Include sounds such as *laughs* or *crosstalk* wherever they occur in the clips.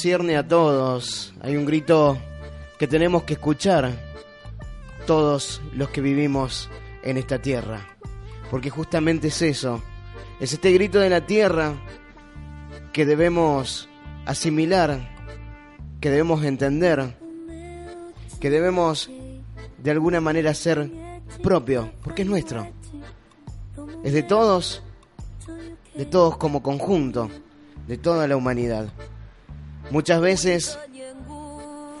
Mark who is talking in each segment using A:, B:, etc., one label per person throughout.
A: concierne a todos, hay un grito que tenemos que escuchar todos los que vivimos en esta tierra, porque justamente es eso, es este grito de la tierra que debemos asimilar, que debemos entender, que debemos de alguna manera ser propio, porque es nuestro, es de todos, de todos como conjunto de toda la humanidad. Muchas veces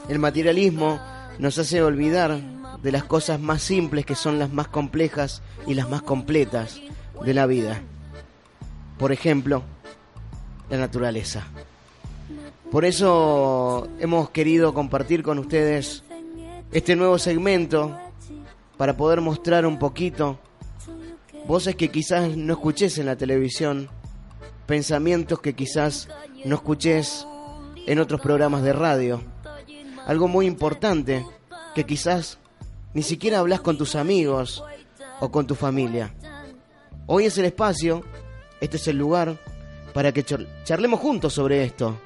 A: el materialismo nos hace olvidar de las cosas más simples que son las más complejas y las más completas de la vida. Por ejemplo, la naturaleza. Por eso hemos querido compartir con ustedes este nuevo segmento para poder mostrar un poquito voces que quizás no escuches en la televisión, pensamientos que quizás no escuches en otros programas de radio. Algo muy importante que quizás ni siquiera hablas con tus amigos o con tu familia. Hoy es el espacio, este es el lugar para que charlemos juntos sobre esto,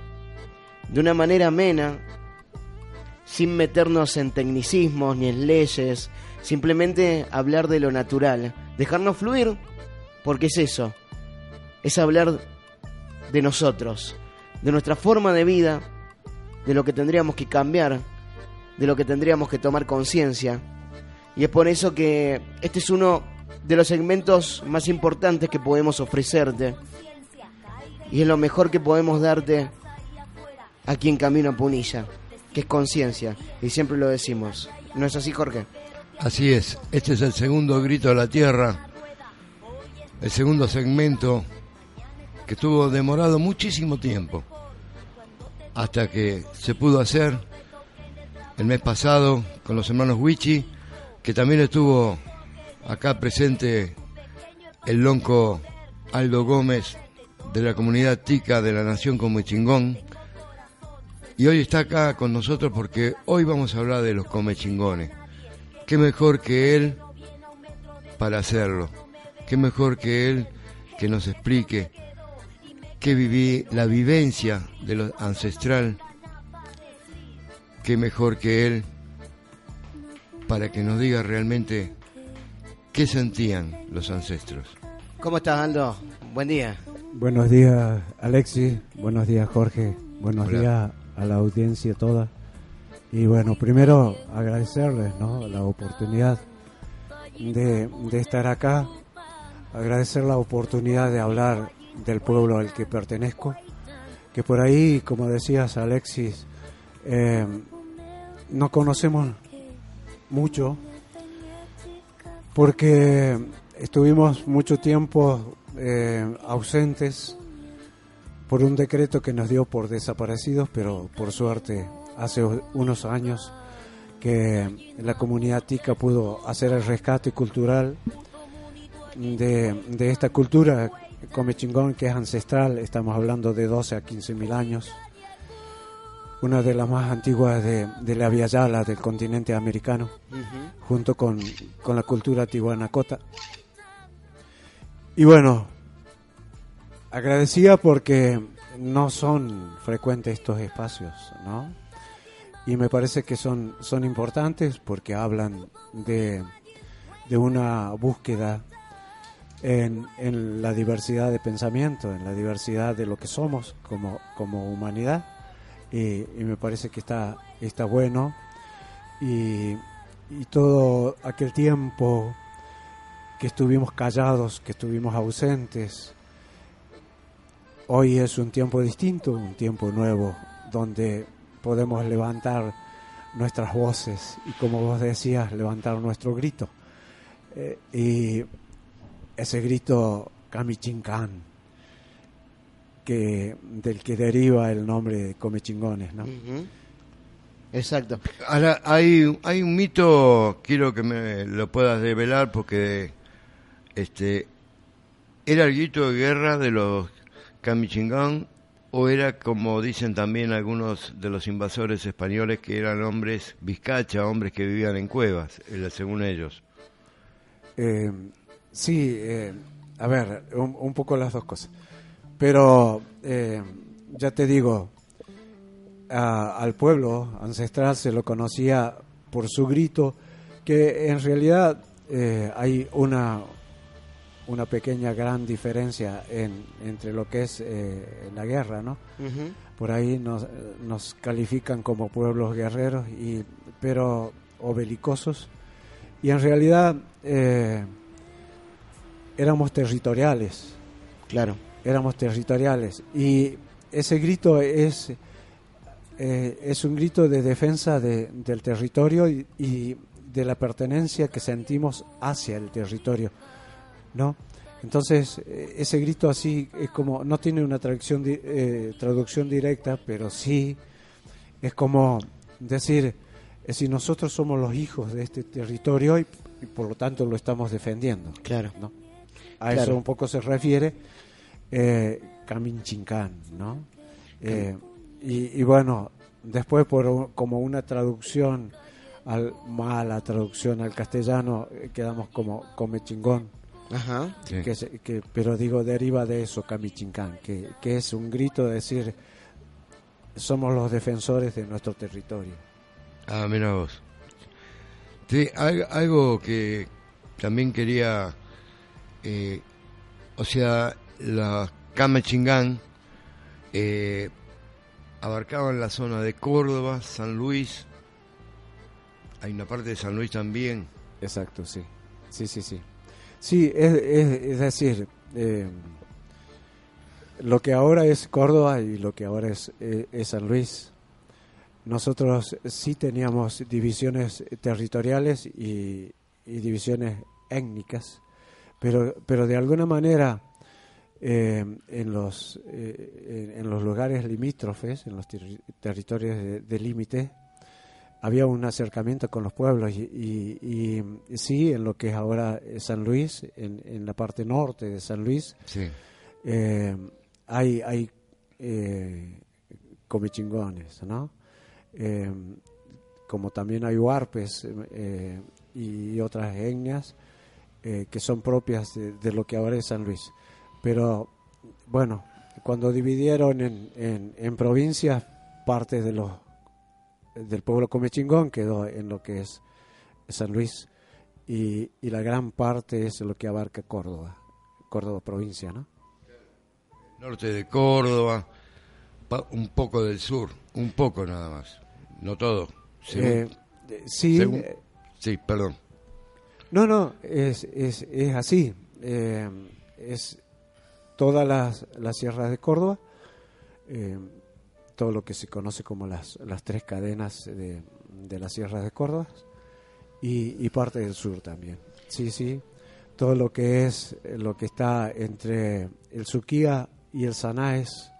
A: de una manera amena, sin meternos en tecnicismos ni en leyes, simplemente hablar de lo natural, dejarnos fluir, porque es eso, es hablar de nosotros, de nuestra forma de vida, de lo que tendríamos que cambiar, de lo que tendríamos que tomar conciencia. Y es por eso que este es uno de los segmentos más importantes que podemos ofrecerte. Y es lo mejor que podemos darte aquí en Camino Punilla, que es conciencia. Y siempre lo decimos. ¿No es así, Jorge?
B: Así es. Este es el segundo grito de la tierra. El segundo segmento que estuvo demorado muchísimo tiempo hasta que se pudo hacer el mes pasado con los hermanos Wichi, que también estuvo acá presente el lonco Aldo Gómez de la comunidad tica de la Nación Comechingón. Y hoy está acá con nosotros porque hoy vamos a hablar de los comechingones. ¿Qué mejor que él para hacerlo? ¿Qué mejor que él que nos explique que viví la vivencia de lo ancestral, qué mejor que él para que nos diga realmente qué sentían los ancestros.
A: ¿Cómo estás, Aldo? Buen día.
C: Buenos días, Alexis. Buenos días, Jorge. Buenos días a la audiencia toda. Y bueno, primero agradecerles ¿no? la oportunidad de, de estar acá, agradecer la oportunidad de hablar del pueblo al que pertenezco, que por ahí, como decías Alexis, eh, no conocemos mucho porque estuvimos mucho tiempo eh, ausentes por un decreto que nos dio por desaparecidos, pero por suerte hace unos años que la comunidad tica pudo hacer el rescate cultural de, de esta cultura Come Chingón, que es ancestral, estamos hablando de 12 a 15 mil años. Una de las más antiguas de, la Via Yala del continente americano, junto con, con la cultura tihuanacota. Y bueno, agradecía porque no son frecuentes estos espacios, ¿no? Y me parece que son, son importantes porque hablan de, de una búsqueda en, la diversidad de pensamiento, en la diversidad de lo que somos como, como humanidad. Y, me parece que está, está bueno. Y, y todo aquel tiempo que estuvimos callados, que estuvimos ausentes, hoy es un tiempo distinto, un tiempo nuevo, donde podemos levantar nuestras voces y como vos decías, levantar nuestro grito. Eh, y ese grito Kamichinkan, que, del que deriva el nombre de Comechingones, ¿no?
A: Exacto.
B: Ahora, hay, hay un mito, quiero que me lo puedas develar, porque este era el grito de guerra de los Kamichingan o era como dicen también algunos de los invasores españoles que eran hombres vizcacha, hombres que vivían en cuevas, según ellos.
C: Eh, Sí, eh, a ver, un, poco las dos cosas. Pero eh, ya te digo, al pueblo ancestral se lo conocía por su grito, que en realidad eh, hay una, una pequeña gran diferencia en, entre lo que es eh, la guerra, ¿no? Por ahí nos, nos, califican como pueblos guerreros, y, pero o belicosos, y en realidad eh, éramos territoriales.
A: Claro.
C: Éramos territoriales. Y ese grito es eh, es un grito de defensa del territorio y, de la pertenencia que sentimos hacia el territorio, ¿no? Entonces, eh, ese grito así es como, no tiene una traducción, eh, traducción directa, pero sí es como decir, si nosotros somos los hijos de este territorio y, por lo tanto lo estamos defendiendo.
A: Claro.
C: ¿no? A eso un poco se refiere eh, Caminchincán, ¿no? Y, bueno, después por como una traducción, al, mala traducción al castellano, eh, quedamos como come chingón.
A: Ajá.
C: Que, pero digo, deriva de eso, Kamichincán, que, que es un grito de decir, somos los defensores de nuestro territorio.
B: Ah, mira vos. Sí, algo que también quería, eh, o sea, la Kamechingán eh, abarcaban la zona de Córdoba, San Luis. Hay una parte de San Luis también.
C: Exacto, sí. Sí, sí, sí. Sí, es, decir, eh, lo que ahora es Córdoba y lo que ahora es, eh, San Luis, nosotros sí teníamos divisiones territoriales y divisiones étnicas, pero, pero de alguna manera eh, en, los, eh, en los lugares limítrofes, en los territorios de, límite, había un acercamiento con los pueblos y, y, sí, en lo que es ahora San Luis, en, en la parte norte de San Luis, eh, hay, hay comichingones, ¿no? como también hay huarpes y otras etnias que son propias de, lo que ahora es San Luis. Pero bueno, cuando dividieron en, en, provincias, parte de los del pueblo Comechingón quedó en lo que es San Luis y, y la gran parte es lo que abarca Córdoba, Córdoba provincia, ¿no?
B: Norte de Córdoba, un poco del sur, un poco nada más, no todo.
C: Eh, sí, eh,
B: sí, perdón.
C: No, no, es, es, es así. Eh, es todas las, las sierras de Córdoba, eh, todo lo que se conoce como las, las tres cadenas de, de las sierras de Córdoba y, parte del sur también. Sí, sí, todo lo que es lo que está entre el Suquía y el Sanaes,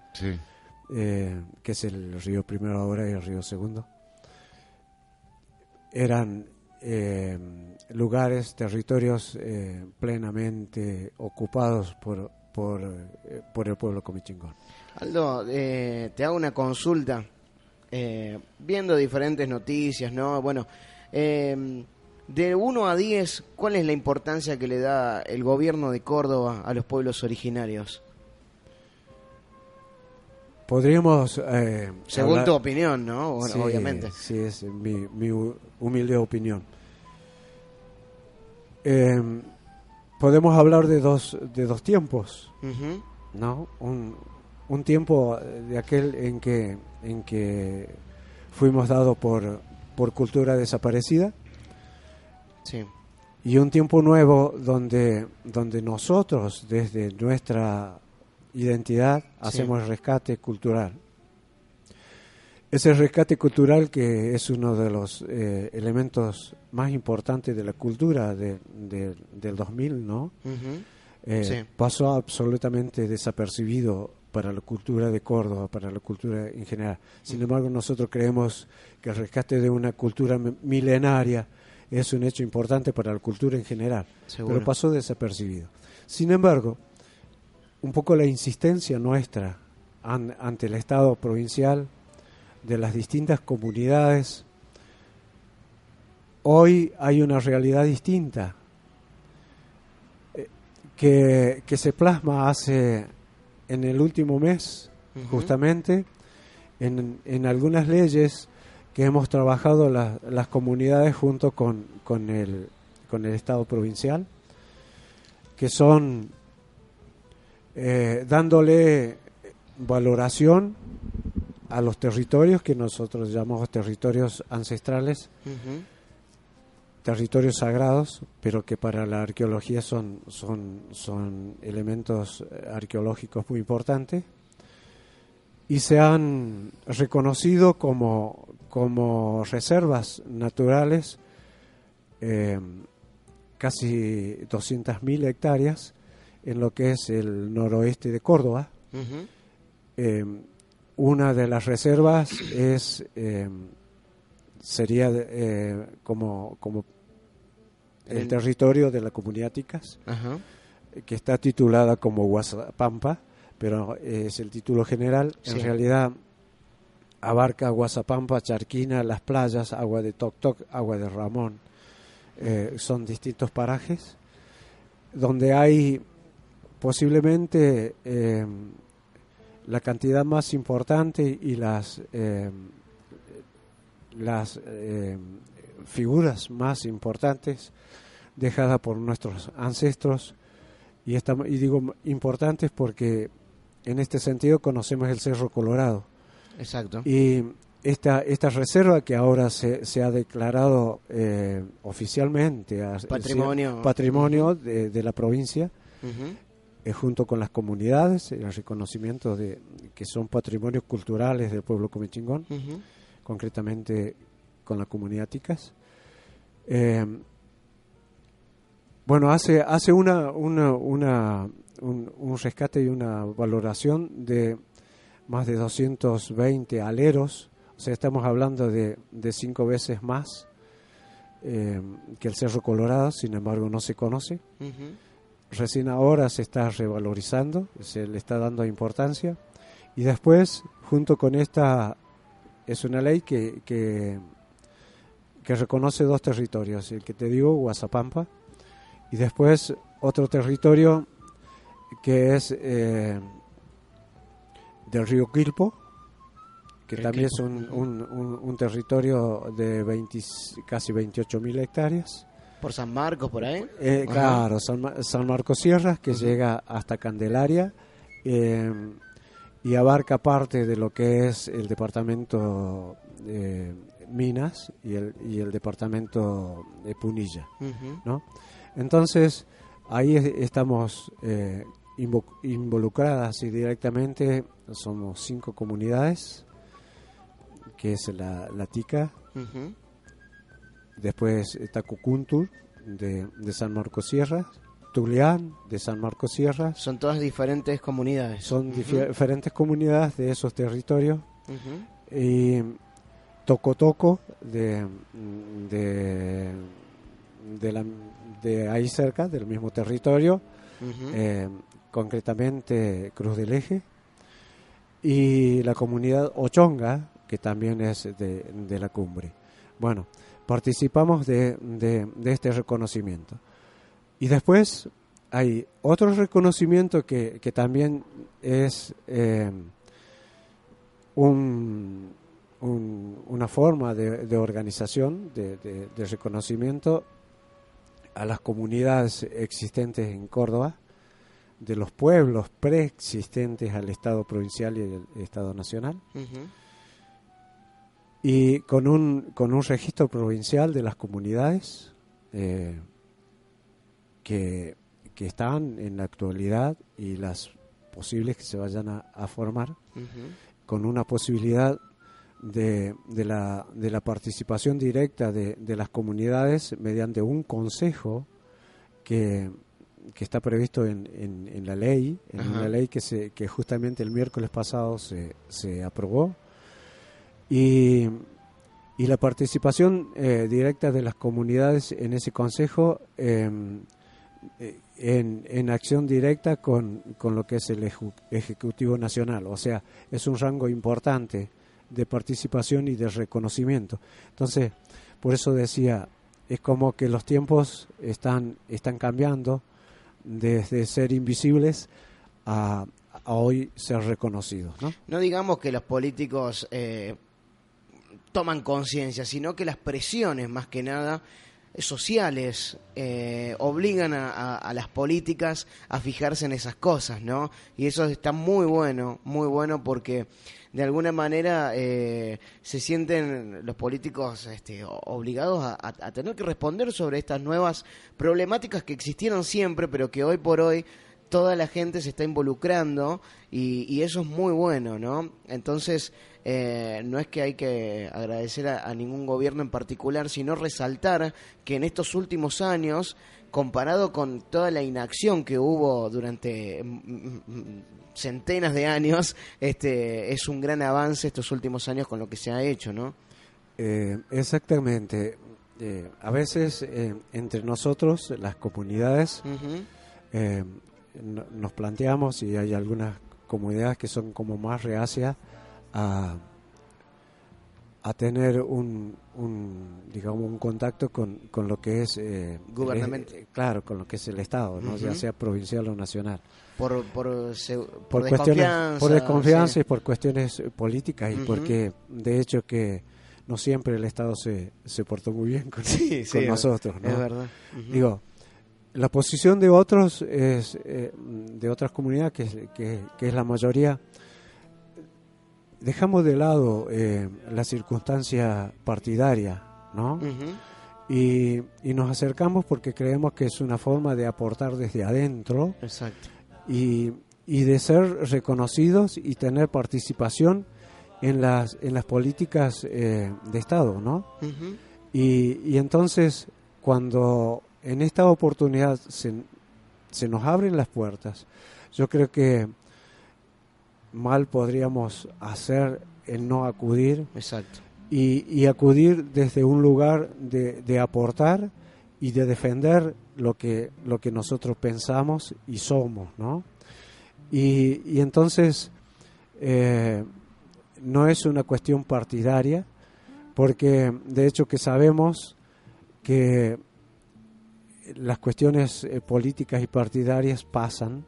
C: eh, que es el río primero ahora y el río segundo, eran eh, lugares, territorios plenamente ocupados por por, eh, por el pueblo comichingón.
A: Aldo, eh, te hago una consulta. Eh, viendo diferentes noticias, ¿no? Bueno, de 1 a 10, ¿cuál es la importancia que le da el gobierno de Córdoba a los pueblos originarios?
C: Podríamos...
A: Según tu opinión, ¿no? obviamente.
C: Sí, es mi, mi humilde opinión. Eh, podemos hablar de dos, de dos tiempos, ¿no? Un, un, tiempo de aquel en que, en que fuimos dados por, por cultura desaparecida.
A: Sí.
C: Y un tiempo nuevo donde, donde nosotros, desde nuestra identidad, hacemos rescate cultural. Ese rescate cultural que es uno de los eh, elementos más importantes de la cultura de, del 2000, ¿no? Eh, pasó absolutamente desapercibido para la cultura de Córdoba, para la cultura en general. Sin embargo, nosotros creemos que el rescate de una cultura milenaria es un hecho importante para la cultura en general, pero pasó desapercibido. Sin embargo, un poco la insistencia nuestra ante el Estado provincial, de las distintas comunidades, hoy hay una realidad distinta. Eh, que, que se plasma hace en el último mes, justamente, en, en algunas leyes que hemos trabajado la- las comunidades junto con, con, el, con el Estado provincial, que son eh, dándole valoración a los territorios que nosotros llamamos territorios ancestrales, territorios sagrados, pero que para la arqueología son, son, son elementos eh, arqueológicos muy importantes, y se han reconocido como, como reservas naturales eh, casi 200.000 hectáreas en lo que es el noroeste de Córdoba. Eh, una de las reservas es eh, sería eh, como, como el
A: El-
C: territorio de la comunidad Ticas,
A: Ajá.
C: que está titulada como Guasapampa, pero es el título general.
A: Sí.
C: En realidad abarca Guasapampa, Charquina, las playas, agua de Toc Toc, agua de Ramón. Eh, son distintos parajes donde hay posiblemente eh, la cantidad más importante y las eh, las eh, figuras más importantes dejadas por nuestros ancestros y, esta- y digo importantes porque en este sentido conocemos el Cerro Colorado
A: Exacto.
C: y esta, esta reserva que ahora se, se ha declarado eh, oficialmente
A: Patrimonio.
C: patrimonio de, de la provincia. Eh, junto con las comunidades, el reconocimiento de que son patrimonios culturales del pueblo comechingón, concretamente con la comunidad Ticas. Eh, bueno, hace, hace una, una, una- un, un rescate y una valoración de más de 220 aleros, o sea, estamos hablando de, de cinco veces más eh, que el Cerro Colorado, sin embargo no se conoce. Recién ahora se está revalorizando, se le está dando importancia. Y después, junto con esta, es una ley que, que, que reconoce dos territorios, el que te digo, Guasapampa, y después otro territorio que es eh, del río Quilpo, que también
A: Quilpo,
C: es un,
A: ujú.
C: un, un- un territorio de 20 casi 28.000 hectáreas.
A: Por San Marcos, por ahí.
C: Eh, claro, San, Ma- San Marcos Sierras, que llega hasta Candelaria eh, y abarca parte de lo que es el departamento de Minas y el, y el departamento de Punilla. ¿no? Entonces, ahí es- estamos eh, invo- involucradas y directamente, somos cinco comunidades, que es la, la TICA. Después está Cucuntur de, de San Marcos Sierra, Tulián de San Marcos Sierra.
A: Son todas diferentes comunidades.
C: Son diferentes comunidades de esos territorios. Y Tocotoco de, de, de, la- de ahí cerca, del mismo territorio, eh, concretamente Cruz del Eje. Y la comunidad Ochonga, que también es de, de la cumbre. Bueno, participamos de, de- este reconocimiento. Y después hay otro reconocimiento que, que también es eh, un- un- una forma de, organización, de, reconocimiento a las comunidades existentes en Córdoba, de los pueblos preexistentes al Estado provincial y el Estado nacional. Y con un, con un registro provincial de las comunidades eh, que, que están en la actualidad y las posibles que se vayan a, a formar, con una posibilidad de, de, la, de la participación directa de, de las comunidades mediante un consejo que, que está previsto en, en, en la ley, en
A: Ajá.
C: una ley que, se, que justamente el miércoles pasado se, se aprobó. Y, y la participación eh, directa de las comunidades en ese consejo eh, eh, en, en acción directa con, con lo que es el Ejecutivo Nacional. O sea, es un rango importante de participación y de reconocimiento. Entonces, por eso decía, es como que los tiempos están, están cambiando, desde ser invisibles a, a hoy ser reconocidos. ¿no?
A: No digamos que los políticos eh, toman conciencia, sino que las presiones, más que nada, sociales eh, obligan a, las políticas a fijarse en esas cosas, ¿no? Y eso está muy bueno, muy bueno porque de alguna manera eh, se sienten los políticos este, obligados a- a tener que responder sobre estas nuevas problemáticas que existieron siempre, pero que hoy por hoy toda la gente se está involucrando y, y eso es muy bueno, ¿no? Entonces, eh, no es que hay que agradecer a, a ningún gobierno en particular, sino resaltar que en estos últimos años, comparado con toda la inacción que hubo durante centenas de años, este es un gran avance estos últimos años con lo que se ha hecho, ¿no?
C: Eh, exactamente. Eh, a veces entre nosotros, las comunidades, nos planteamos y hay algunas comunidades que son como más reacias a, a tener un, un, digamos un contacto con, con lo que es eh,
A: Gubernament-
C: el- claro con lo que es el estado ¿no? ya sea provincial o nacional
A: Por, por, se- por
C: por cuestiones
A: desconfianza.
C: por desconfianza
A: sí.
C: y por cuestiones políticas y porque de hecho que no siempre el estado se, se portó muy bien con,
A: Sí,
C: con nosotros ¿no?
A: Es verdad.
C: Digo, la posición de otros, es, eh, de otras comunidades, que, es- que, que es la mayoría, dejamos de lado eh, la circunstancia partidaria, ¿no? Y, y nos acercamos porque creemos que es una forma de aportar desde adentro
A: Exacto.
C: y, y de ser reconocidos y tener participación en las, en las políticas eh, de Estado, ¿no? Y, y entonces, cuando en esta oportunidad se, se nos abren las puertas, yo creo que mal podríamos hacer el no acudir
A: Exacto.
C: y, y acudir desde un lugar de, de aportar y de defender lo que, lo que nosotros pensamos y somos, ¿no? Y, y entonces eh, no es una cuestión partidaria, porque de hecho que sabemos que las cuestiones eh, políticas y partidarias pasan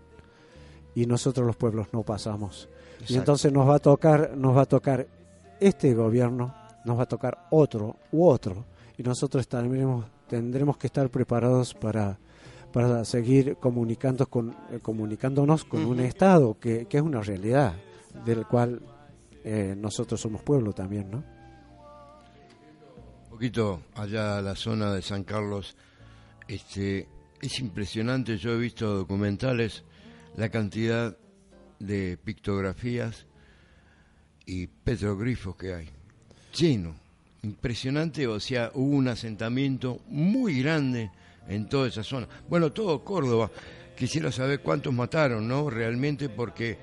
C: y nosotros los pueblos no pasamos. Y
A: Exacto.
C: entonces nos va a tocar, nos va a tocar este gobierno, nos va a tocar otro u otro, y nosotros tendremos, tendremos que estar preparados para, para seguir comunicando con, eh, comunicándonos con un
A: Ujú.
C: Estado que, que es una realidad, del cual eh, nosotros somos pueblo también, ¿no?
B: Un poquito allá a la zona de San Carlos, este, es impresionante, yo he visto documentales, la cantidad de pictografías y petroglifos que hay. Lleno, impresionante, o sea, hubo un asentamiento muy grande en toda esa zona. Bueno, todo Córdoba. Quisiera saber cuántos mataron, ¿no? Realmente porque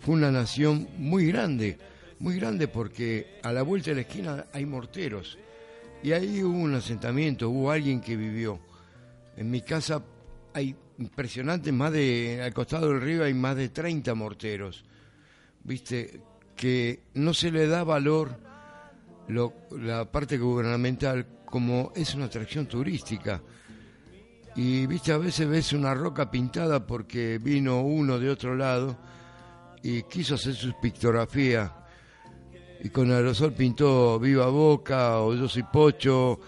B: fue una nación muy grande, muy grande porque a la vuelta de la esquina hay morteros. Y ahí hubo un asentamiento, hubo alguien que vivió. En mi casa hay impresionante, más de, al costado del río hay más de 30 morteros. Viste, que no se le da valor lo- la parte gubernamental como es una atracción turística. Y viste, a veces ves una roca pintada porque vino uno de otro lado y quiso hacer su pictografía y con aerosol pintó Viva Boca o Yo soy Pocho,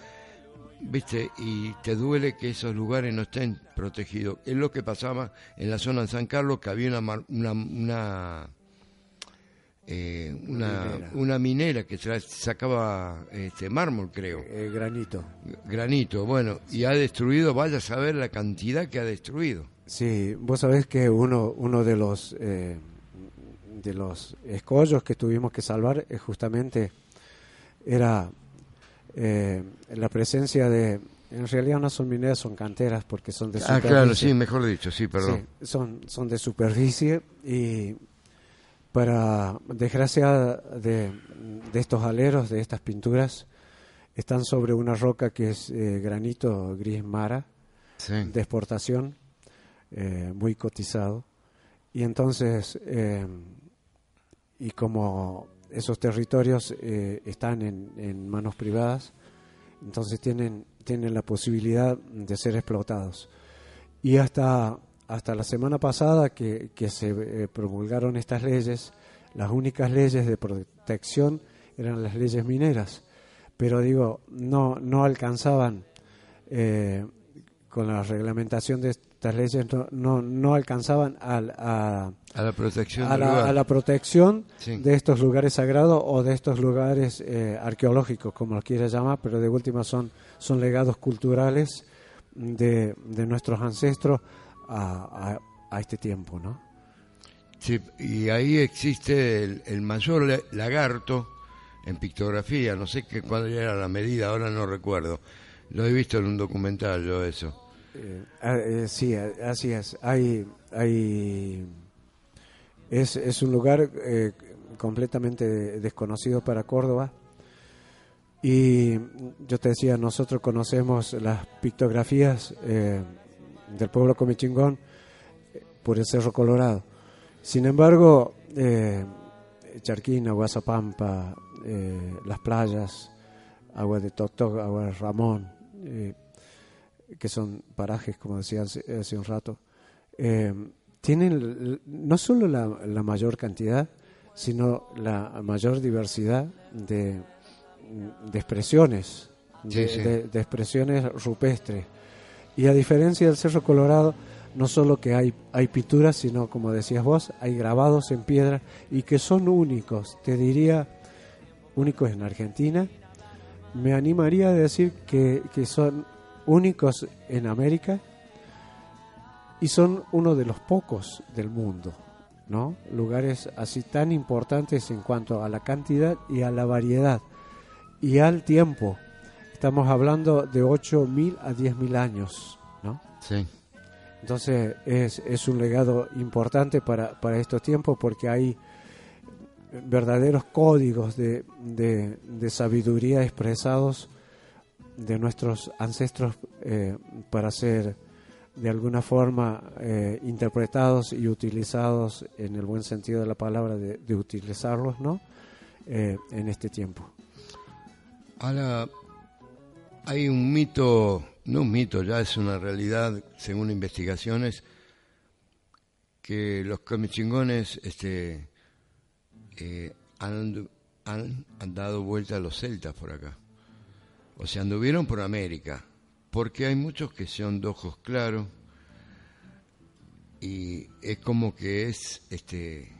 B: viste, y te duele que esos lugares no estén protegidos. Es lo que pasaba en la zona de San Carlos, que había una, mar- una, una, eh, una,
C: Minera.
B: una minera que sacaba este, mármol, creo,
C: Eh, granito.
B: granito, bueno, y ha destruido, vaya a saber la cantidad que ha destruido.
C: Sí, vos sabés que uno, uno de los eh, de los escollos que tuvimos que salvar es justamente era eh, la presencia de, en realidad no son mineras, son canteras porque son de
B: Ah,
C: superficie.
B: claro, sí, mejor dicho, sí, perdón.
C: Sí, son, son de superficie y para desgracia de, de estos aleros, de estas pinturas, están sobre una roca que es eh, granito gris mara
B: Sí.
C: de exportación, eh, muy cotizado. Y entonces, eh, y como esos territorios eh, están en, manos privadas, entonces tienen, tienen la posibilidad de ser explotados. Y hasta, hasta la semana pasada que, que se eh, promulgaron estas leyes, las únicas leyes de protección eran las leyes mineras, pero digo, no, no alcanzaban eh, con la reglamentación de estas leyes, no, no, alcanzaban a,
B: a la protección,
C: a la, protección de estos lugares sagrados o de estos lugares eh, arqueológicos, como los quieras llamar, pero de última son, son legados culturales de, de nuestros ancestros a, a, este tiempo, ¿no?
B: Sí, y ahí existe el, mayor lagarto en pictografía, no sé qué, cuál era la medida, ahora no recuerdo. Lo he visto en un documental yo eso.
C: Eh, ah, eh, sí, así es. Hay, hay es, es un lugar eh, completamente desconocido para Córdoba. Y yo te decía, nosotros conocemos las pictografías del pueblo Comichingón por el Cerro Colorado. Sin embargo, Charquina, Guasapampa, las playas, Agua de Totoc, Agua de Ramón, que son parajes, como decía hace, un rato, tienen no solo la, mayor cantidad, sino la mayor diversidad de, de expresiones, de, expresiones rupestres. Y a diferencia del Cerro Colorado, no solo que hay, hay pinturas, sino como decías vos, hay grabados en piedra y que son únicos, te diría, únicos en Argentina. Me animaría a decir que, que son únicos en América y son uno de los pocos del mundo, ¿no? Lugares así tan importantes en cuanto a la cantidad y a la variedad y al tiempo. Estamos hablando de 8.000 a 10.000 años, ¿no?
B: Sí.
C: Entonces es, es un legado importante para, para estos tiempos porque hay verdaderos códigos de, de, sabiduría expresados de nuestros ancestros eh, para ser de alguna forma eh, interpretados y utilizados en el buen sentido de la palabra de, utilizarlos no eh, en este tiempo.
B: Ahora hay un mito no un mito ya es una realidad según investigaciones que los comichingones este eh, han, han, dado vuelta los celtas por acá o sea anduvieron por América porque hay muchos que son de ojos claros y es como que es este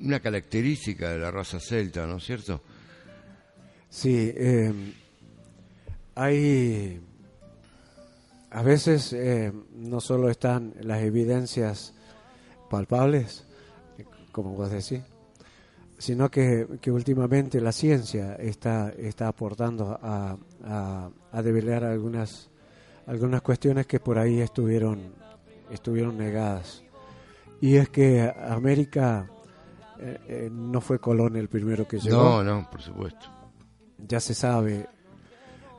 B: una característica de la raza celta, ¿no es cierto?
C: Sí, eh, hay a veces eh, no solo están las evidencias palpables, como vos decís, sino que, que últimamente la ciencia está, está aportando a, a, a develar algunas, algunas cuestiones que por ahí estuvieron, estuvieron negadas. Y es que América eh, eh, no fue Colón el primero que llegó.
B: No, no, por supuesto.
C: Ya se sabe,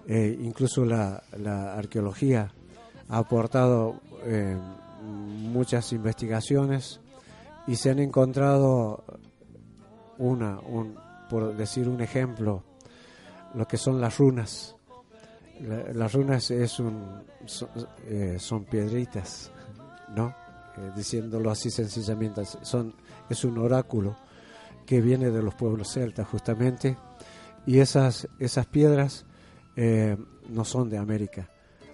C: eh, incluso la, la, arqueología ha aportado muchas investigaciones y se han encontrado una, un, por decir un ejemplo, lo que son las runas. las runas es un, eh, son, piedritas, ¿no? Eh, diciéndolo así sencillamente, son, es un oráculo que viene de los pueblos celtas justamente, y esas, esas piedras eh, no son de América,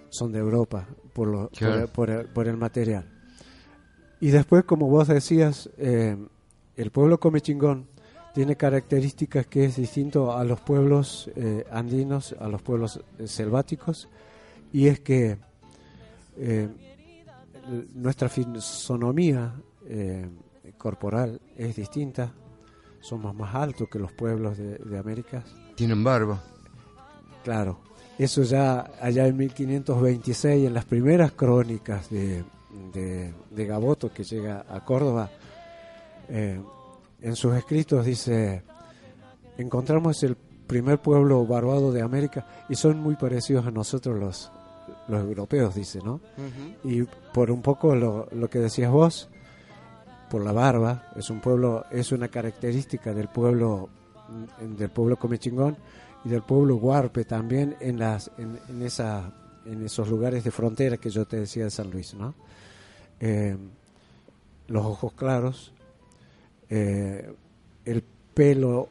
C: son de Europa por, lo, por, el, por, el, material. Y después, como vos decías, el pueblo come chingón tiene características que es distinto a los pueblos eh, andinos, a los pueblos eh, selváticos, y es que eh, nuestra fisonomía corporal es distinta, somos más altos que los pueblos de, América.
B: Tienen barba.
C: Claro, eso ya allá en 1526, en las primeras crónicas de, de, Gaboto que llega a Córdoba, en sus escritos dice, encontramos el primer pueblo barbado de América y son muy parecidos a nosotros los, los europeos, dice, ¿no? Y por un poco lo, lo, que decías vos, por la barba, es un pueblo, es una característica del pueblo del pueblo comechingón y del pueblo huarpe también en las en, esa en esos lugares de frontera que yo te decía de San Luis, ¿no? Eh, los ojos claros, eh, el pelo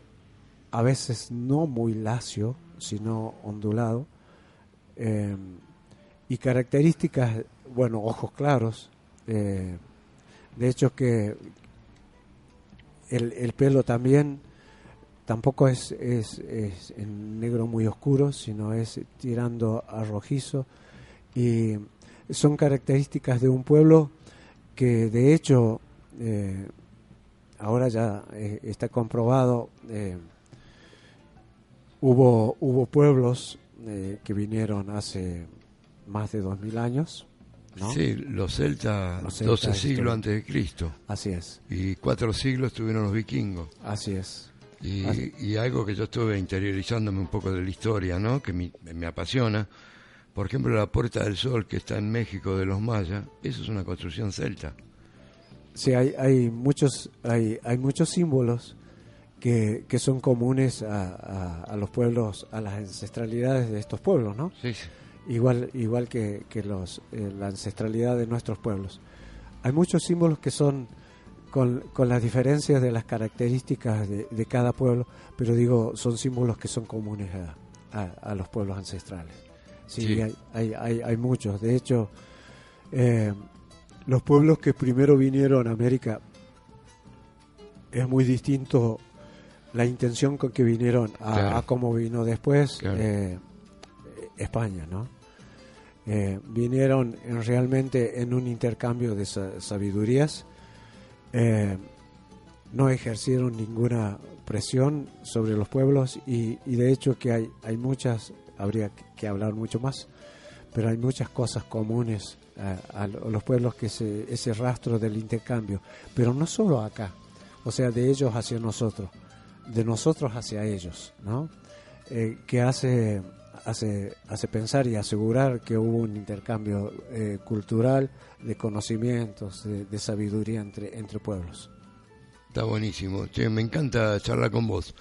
C: a veces no muy lacio, sino ondulado, eh, y características, bueno, ojos claros, de hecho que el, el pelo también tampoco es, es, es en negro muy oscuro, sino es tirando a rojizo, y son características de un pueblo que de hecho eh, ahora ya eh, está comprobado, eh, hubo, hubo pueblos que vinieron hace más de dos mil años, ¿no?
B: Sí, los celtas, 12
C: celtas,
B: siglos antes de Cristo.
C: Así es,
B: Y cuatro siglos tuvieron los vikingos.
C: así es.
B: Y,
C: Así-
B: y algo que yo estuve interiorizándome un poco de la historia, ¿no? Que mi- me apasiona. Por ejemplo, la Puerta del Sol que está en México de los mayas, eso es una construcción celta.
C: Sí, hay, hay muchos, hay, hay muchos símbolos que, que son comunes a, a- a los pueblos, a las ancestralidades de estos pueblos, ¿no?
B: Sí.
C: Igual, igual que, que los, eh, la ancestralidad de nuestros pueblos. Hay muchos símbolos que son con, con las diferencias de las características de, de cada pueblo, pero digo, son símbolos que son comunes a, a- a los pueblos ancestrales. Sí,
B: Sí.
C: Hay, hay, hay, hay muchos. De hecho, eh, los pueblos que primero vinieron a América es muy distinto la intención con que vinieron a,
B: Claro.
C: a cómo vino después
B: Claro.
C: eh, España, ¿no? Eh, vinieron en- realmente en un intercambio de sa- sabidurías, eh, no ejercieron ninguna presión sobre los pueblos y, y de hecho que hay, hay muchas, habría que hablar mucho más, pero hay muchas cosas comunes a, a los pueblos que se, ese rastro del intercambio, pero no solo acá, o sea, de ellos hacia nosotros, de nosotros hacia ellos, ¿no? Eh, que hace, hace, hace pensar y asegurar que hubo un intercambio eh, cultural de conocimientos, de, de sabiduría entre, entre pueblos.
B: Está buenísimo. Che, me encanta charlar con vos.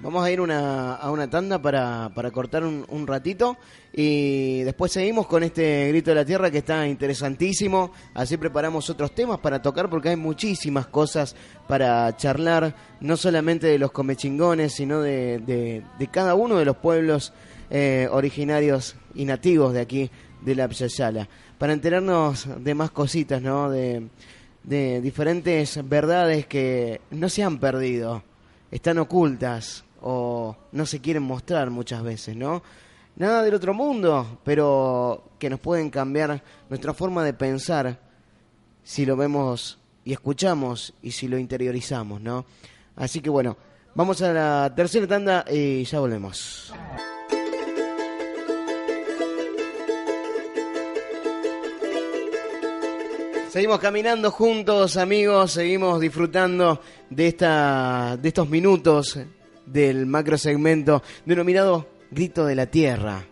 A: Vamos a ir una, a una tanda para, para cortar un, un ratito y después seguimos con este grito de la tierra que está interesantísimo. Así preparamos otros temas para tocar porque hay muchísimas cosas para charlar, no solamente de los comechingones, sino de, de, cada uno de los pueblos eh, originarios y nativos de aquí, de la Pshayala. Para enterarnos de más cositas, ¿no? De, de diferentes verdades que no se han perdido están ocultas o no se quieren mostrar muchas veces, ¿no? Nada del otro mundo, pero que nos pueden cambiar nuestra forma de pensar si lo vemos y escuchamos y si lo interiorizamos, ¿no? Así que bueno, vamos a la tercera tanda y ya volvemos. Seguimos caminando juntos, amigos, seguimos disfrutando de esta de estos minutos del macro segmento denominado Grito de la Tierra.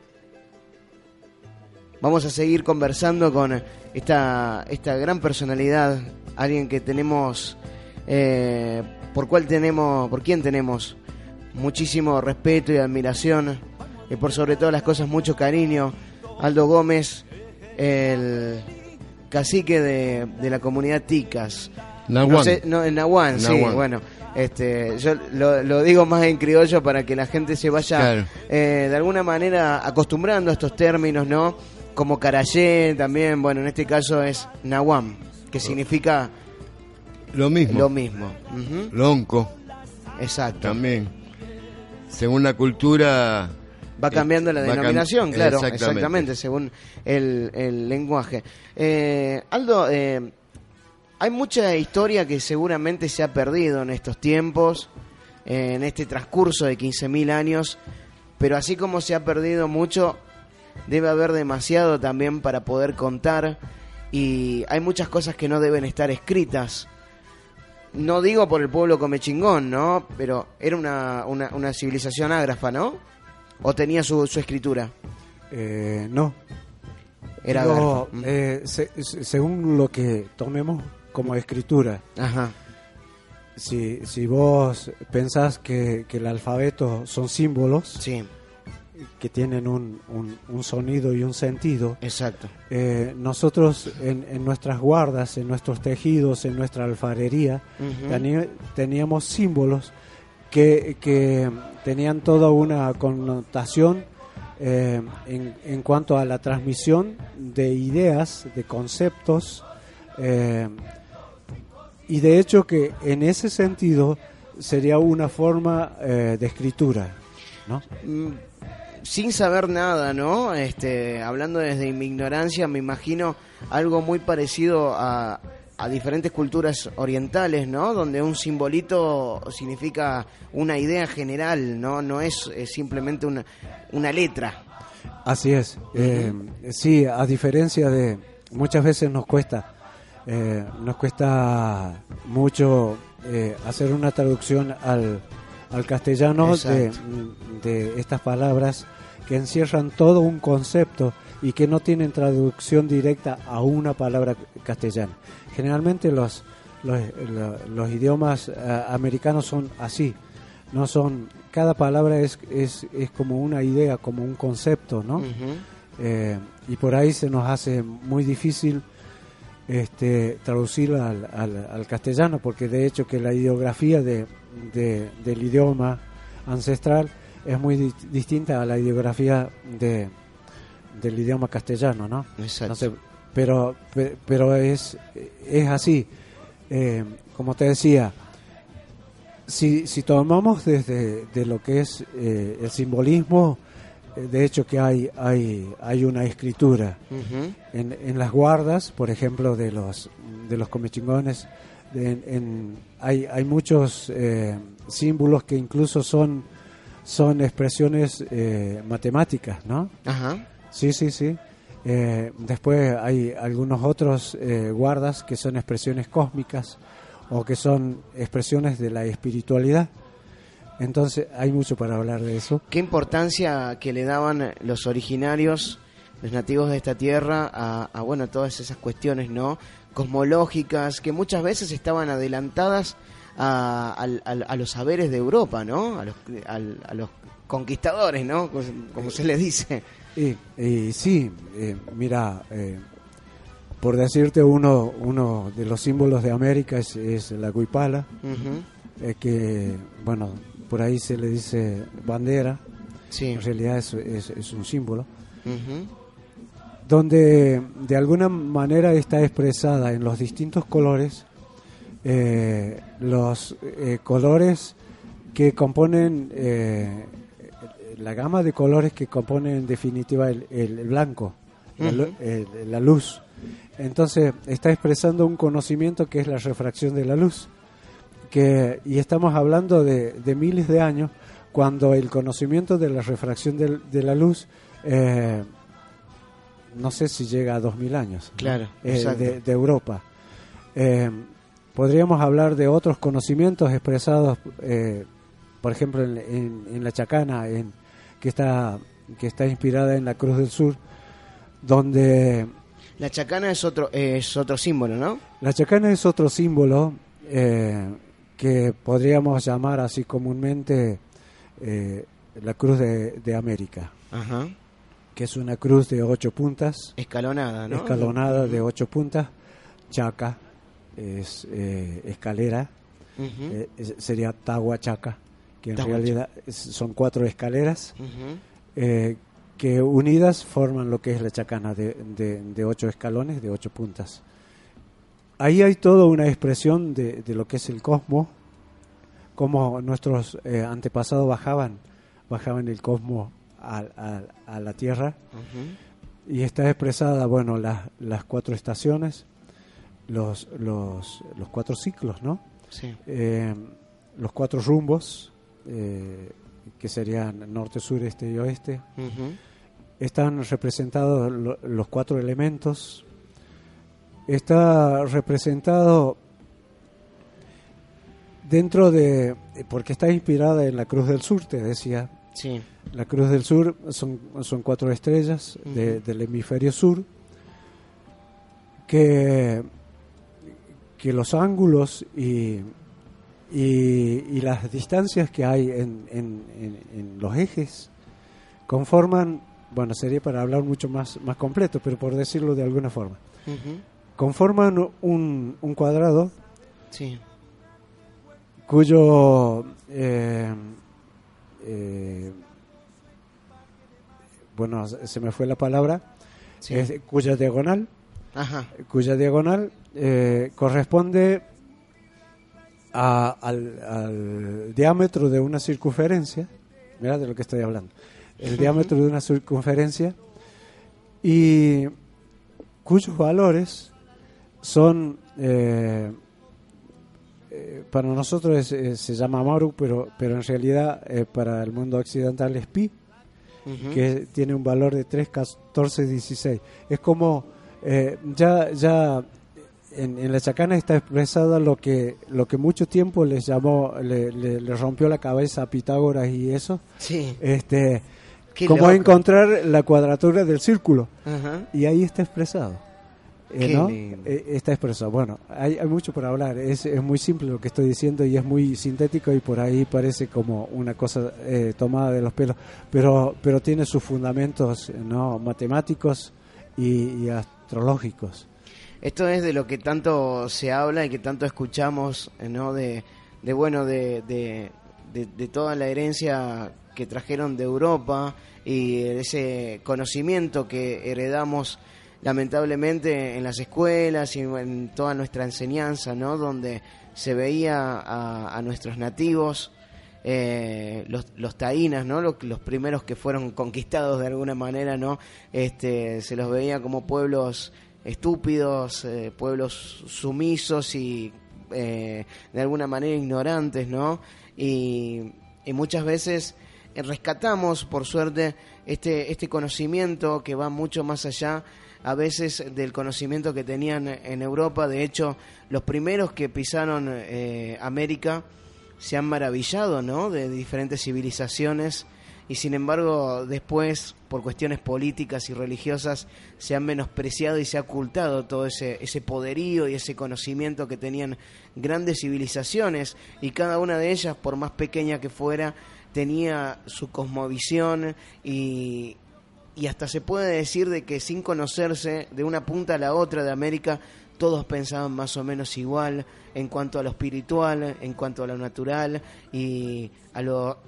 A: Vamos a seguir conversando con esta esta gran personalidad, alguien que tenemos eh, por cual tenemos, por quien tenemos muchísimo respeto y admiración y por sobre todas las cosas mucho cariño, Aldo Gómez, el cacique de, de la comunidad Ticas.
B: Nahuán.
A: No sé, no, sí, bueno. Este, yo lo, lo digo más en criollo para que la gente se vaya
B: Claro.
A: eh, de alguna manera acostumbrando a estos términos, ¿no? Como Carayé también, bueno, en este caso es Nahuam, que significa
B: Lo mismo.
A: lo mismo.
B: Lonco
A: Exacto.
B: también. Según la cultura.
A: Va cambiando la
B: Va cam-
A: denominación, claro,
B: Exactamente.
A: exactamente, según el, el lenguaje. Eh, Aldo, eh, hay mucha historia que seguramente se ha perdido en estos tiempos, eh, en este transcurso de 15.000 años, pero así como se ha perdido mucho, debe haber demasiado también para poder contar y hay muchas cosas que no deben estar escritas. No digo por el pueblo comechingón, ¿no? Pero era una, una, una civilización ágrafa, ¿no? ¿O tenía su, su escritura?
C: Eh, no,
A: Era ágrafa. Mm.
C: eh, se- se- según lo que tomemos como escritura,
A: Ajá.
C: si, si vos pensás que, que el alfabeto son símbolos,
A: Sí.
C: que tienen un, un- un sonido y un sentido,
A: Exacto.
C: eh, nosotros en, en nuestras guardas, en nuestros tejidos, en nuestra alfarería, teníamos símbolos que, que tenían toda una connotación eh, en, en cuanto a la transmisión de ideas, de conceptos, eh, y de hecho que en ese sentido sería una forma eh, de escritura, ¿no?
A: Mm, sin saber nada, ¿no? Este, hablando desde mi ignorancia, me imagino algo muy parecido a, a diferentes culturas orientales, ¿no? Donde un simbolito significa una idea general, ¿no? No es, simplemente una, una letra.
C: Así es. Eh, sí, a diferencia de muchas veces nos cuesta, eh, nos cuesta mucho eh, hacer una traducción al, al castellano de, de estas palabras que encierran todo un concepto y que no tienen traducción directa a una palabra castellana. Generalmente los, los, lo- los idiomas eh, americanos son así, no son cada palabra es, es, es como una idea, como un concepto, ¿no? Eh, y por ahí se nos hace muy difícil este, traducirla al, al- al castellano, porque de hecho que la ideografía de, de- del idioma ancestral es muy di- distinta a la ideografía de, del idioma castellano, ¿no?
A: Exacto.
C: Sé, pero, pe- pero es, es así. Eh, como te decía, si, si tomamos desde de lo que es eh, el simbolismo, de hecho que hay, hay, hay una escritura en, en las guardas, por ejemplo, de los, de los comechingones, de- en- en- hay, hay muchos eh, símbolos que incluso son, son expresiones eh, matemáticas, ¿no?
A: Ajá.
C: Sí, sí, sí. Eh, después hay algunos otros guardas que son expresiones cósmicas o que son expresiones de la espiritualidad. Entonces hay mucho para hablar de eso.
A: ¿Qué importancia que le daban los originarios, los nativos de esta tierra, a, a, bueno, todas esas cuestiones, ¿no? Cosmológicas, que muchas veces estaban adelantadas a, al- a los saberes de Europa, ¿no? A los, a los conquistadores, ¿no? Como, se les dice.
C: Y, y sí, eh, mira, eh, por decirte uno, uno de los símbolos de América es, es la guipala,
A: Ujú.
C: eh, que, bueno, por ahí se le dice bandera,
A: Sí.
C: en realidad es, es- es un símbolo. Donde de alguna manera está expresada en los distintos colores eh, los eh, colores que componen eh, la gama de colores que componen en definitiva el, el blanco, el- la luz. Entonces está expresando un conocimiento que es la refracción de la luz. Que, y estamos hablando de, de miles de años cuando el conocimiento de la refracción de, la luz eh, no sé si llega a 2000 años.
A: Claro,
C: Eh, de, de Europa. Eh, podríamos hablar de otros conocimientos expresados, por ejemplo, en, en- en la Chacana, en, que, está, que está inspirada en la Cruz del Sur, donde
A: La chacana es otro, es otro símbolo, ¿no?
C: la Chacana es otro símbolo que podríamos llamar así comúnmente eh, la Cruz de, de América,
A: Ajá.
C: que es una cruz de ocho puntas.
A: Escalonada, ¿no?
C: escalonada de ocho puntas, chaca es eh, escalera, eh, sería tahuachaca, que en
A: Tahuachaca.
C: realidad son cuatro escaleras eh, que unidas forman lo que es la chacana de, de- de ocho escalones, de ocho puntas. Ahí hay toda una expresión de, de lo que es el cosmos, como nuestros eh, antepasados bajaban, bajaban el cosmos al- a la Tierra y está expresada, bueno, las, las cuatro estaciones, los, los, los cuatro ciclos, ¿no?
A: Sí.
C: Eh, los cuatro rumbos, eh, que serían norte, sur, este y oeste. Están representados lo- los cuatro elementos. Está representado dentro de, porque está inspirada en la Cruz del Sur, te decía,
A: Sí.
C: la Cruz del Sur son, son cuatro estrellas de- del hemisferio sur que, que los ángulos y, y, y las distancias que hay en, en- en- en los ejes conforman, bueno, sería para hablar mucho más, más completo, pero por decirlo de alguna forma, conforman un, un cuadrado
A: Sí.
C: cuyo eh, eh, bueno se me fue la palabra
A: Sí.
C: es- cuya diagonal
A: Ajá.
C: cuya diagonal eh, corresponde a- al, al diámetro de una circunferencia mira de lo que estoy hablando el diámetro de una circunferencia y cuyos valores son eh, eh, para nosotros es- eh, se llama Maru, pero, pero en realidad eh, para el mundo occidental es Pi, que tiene un valor de 3,1416. Es como eh, ya, ya en, en la chacana está expresada lo que, lo que mucho tiempo les llamó, le, le- le rompió la cabeza a Pitágoras y eso.
A: Sí.
C: Este,
A: Qué loco.
C: encontrar la cuadratura del círculo. Y ahí está expresado. Eh, ¿no? Eh, expresado. Bueno, hay, hay mucho por hablar. Es, es muy simple lo que estoy diciendo y es muy sintético y por ahí parece como una cosa eh, tomada de los pelos, pero, pero tiene sus fundamentos no matemáticos y, y astrológicos.
A: Esto es de lo que tanto se habla y que tanto escuchamos, ¿no? De, de bueno, de, de, de- de toda la herencia que trajeron de Europa y ese conocimiento que heredamos lamentablemente en las escuelas y en toda nuestra enseñanza, ¿no? Donde se veía a, nuestros nativos, eh, los, los taínas, ¿no? Los, primeros que fueron conquistados de alguna manera, ¿no? Este, se los veía como pueblos estúpidos, eh, pueblos sumisos y eh, de alguna manera ignorantes, ¿no? Y, y muchas veces rescatamos, por suerte, este, este conocimiento que va mucho más allá a veces del conocimiento que tenían en Europa. De hecho, los primeros que pisaron eh, América se han maravillado, ¿no? De diferentes civilizaciones y sin embargo después por cuestiones políticas y religiosas se han menospreciado y se ha ocultado todo ese, ese poderío y ese conocimiento que tenían grandes civilizaciones y cada una de ellas, por más pequeña que fuera, tenía su cosmovisión y, y hasta se puede decir de que sin conocerse de una punta a la otra de América todos pensaban más o menos igual en cuanto a lo espiritual, en cuanto a lo natural y a lo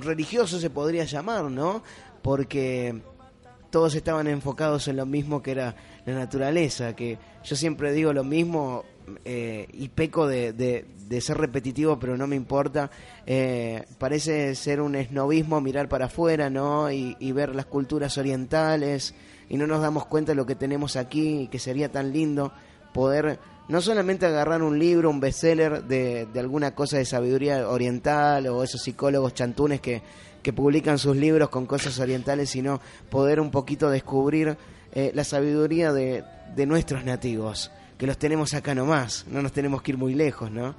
A: religioso se podría llamar, ¿no? Porque todos estaban enfocados en lo mismo que era la naturaleza, que yo siempre digo lo mismo eh, y peco de, de- de ser repetitivo, pero no me importa. Eh, parece ser un esnovismo mirar para afuera, ¿no? Y, y ver las culturas orientales y no nos damos cuenta de lo que tenemos aquí y que sería tan lindo poder no solamente agarrar un libro, un bestseller de, de alguna cosa de sabiduría oriental o esos psicólogos chantunes que, que publican sus libros con cosas orientales, sino poder un poquito descubrir eh, la sabiduría de, de nuestros nativos, que los tenemos acá nomás, no nos tenemos que ir muy lejos, ¿no?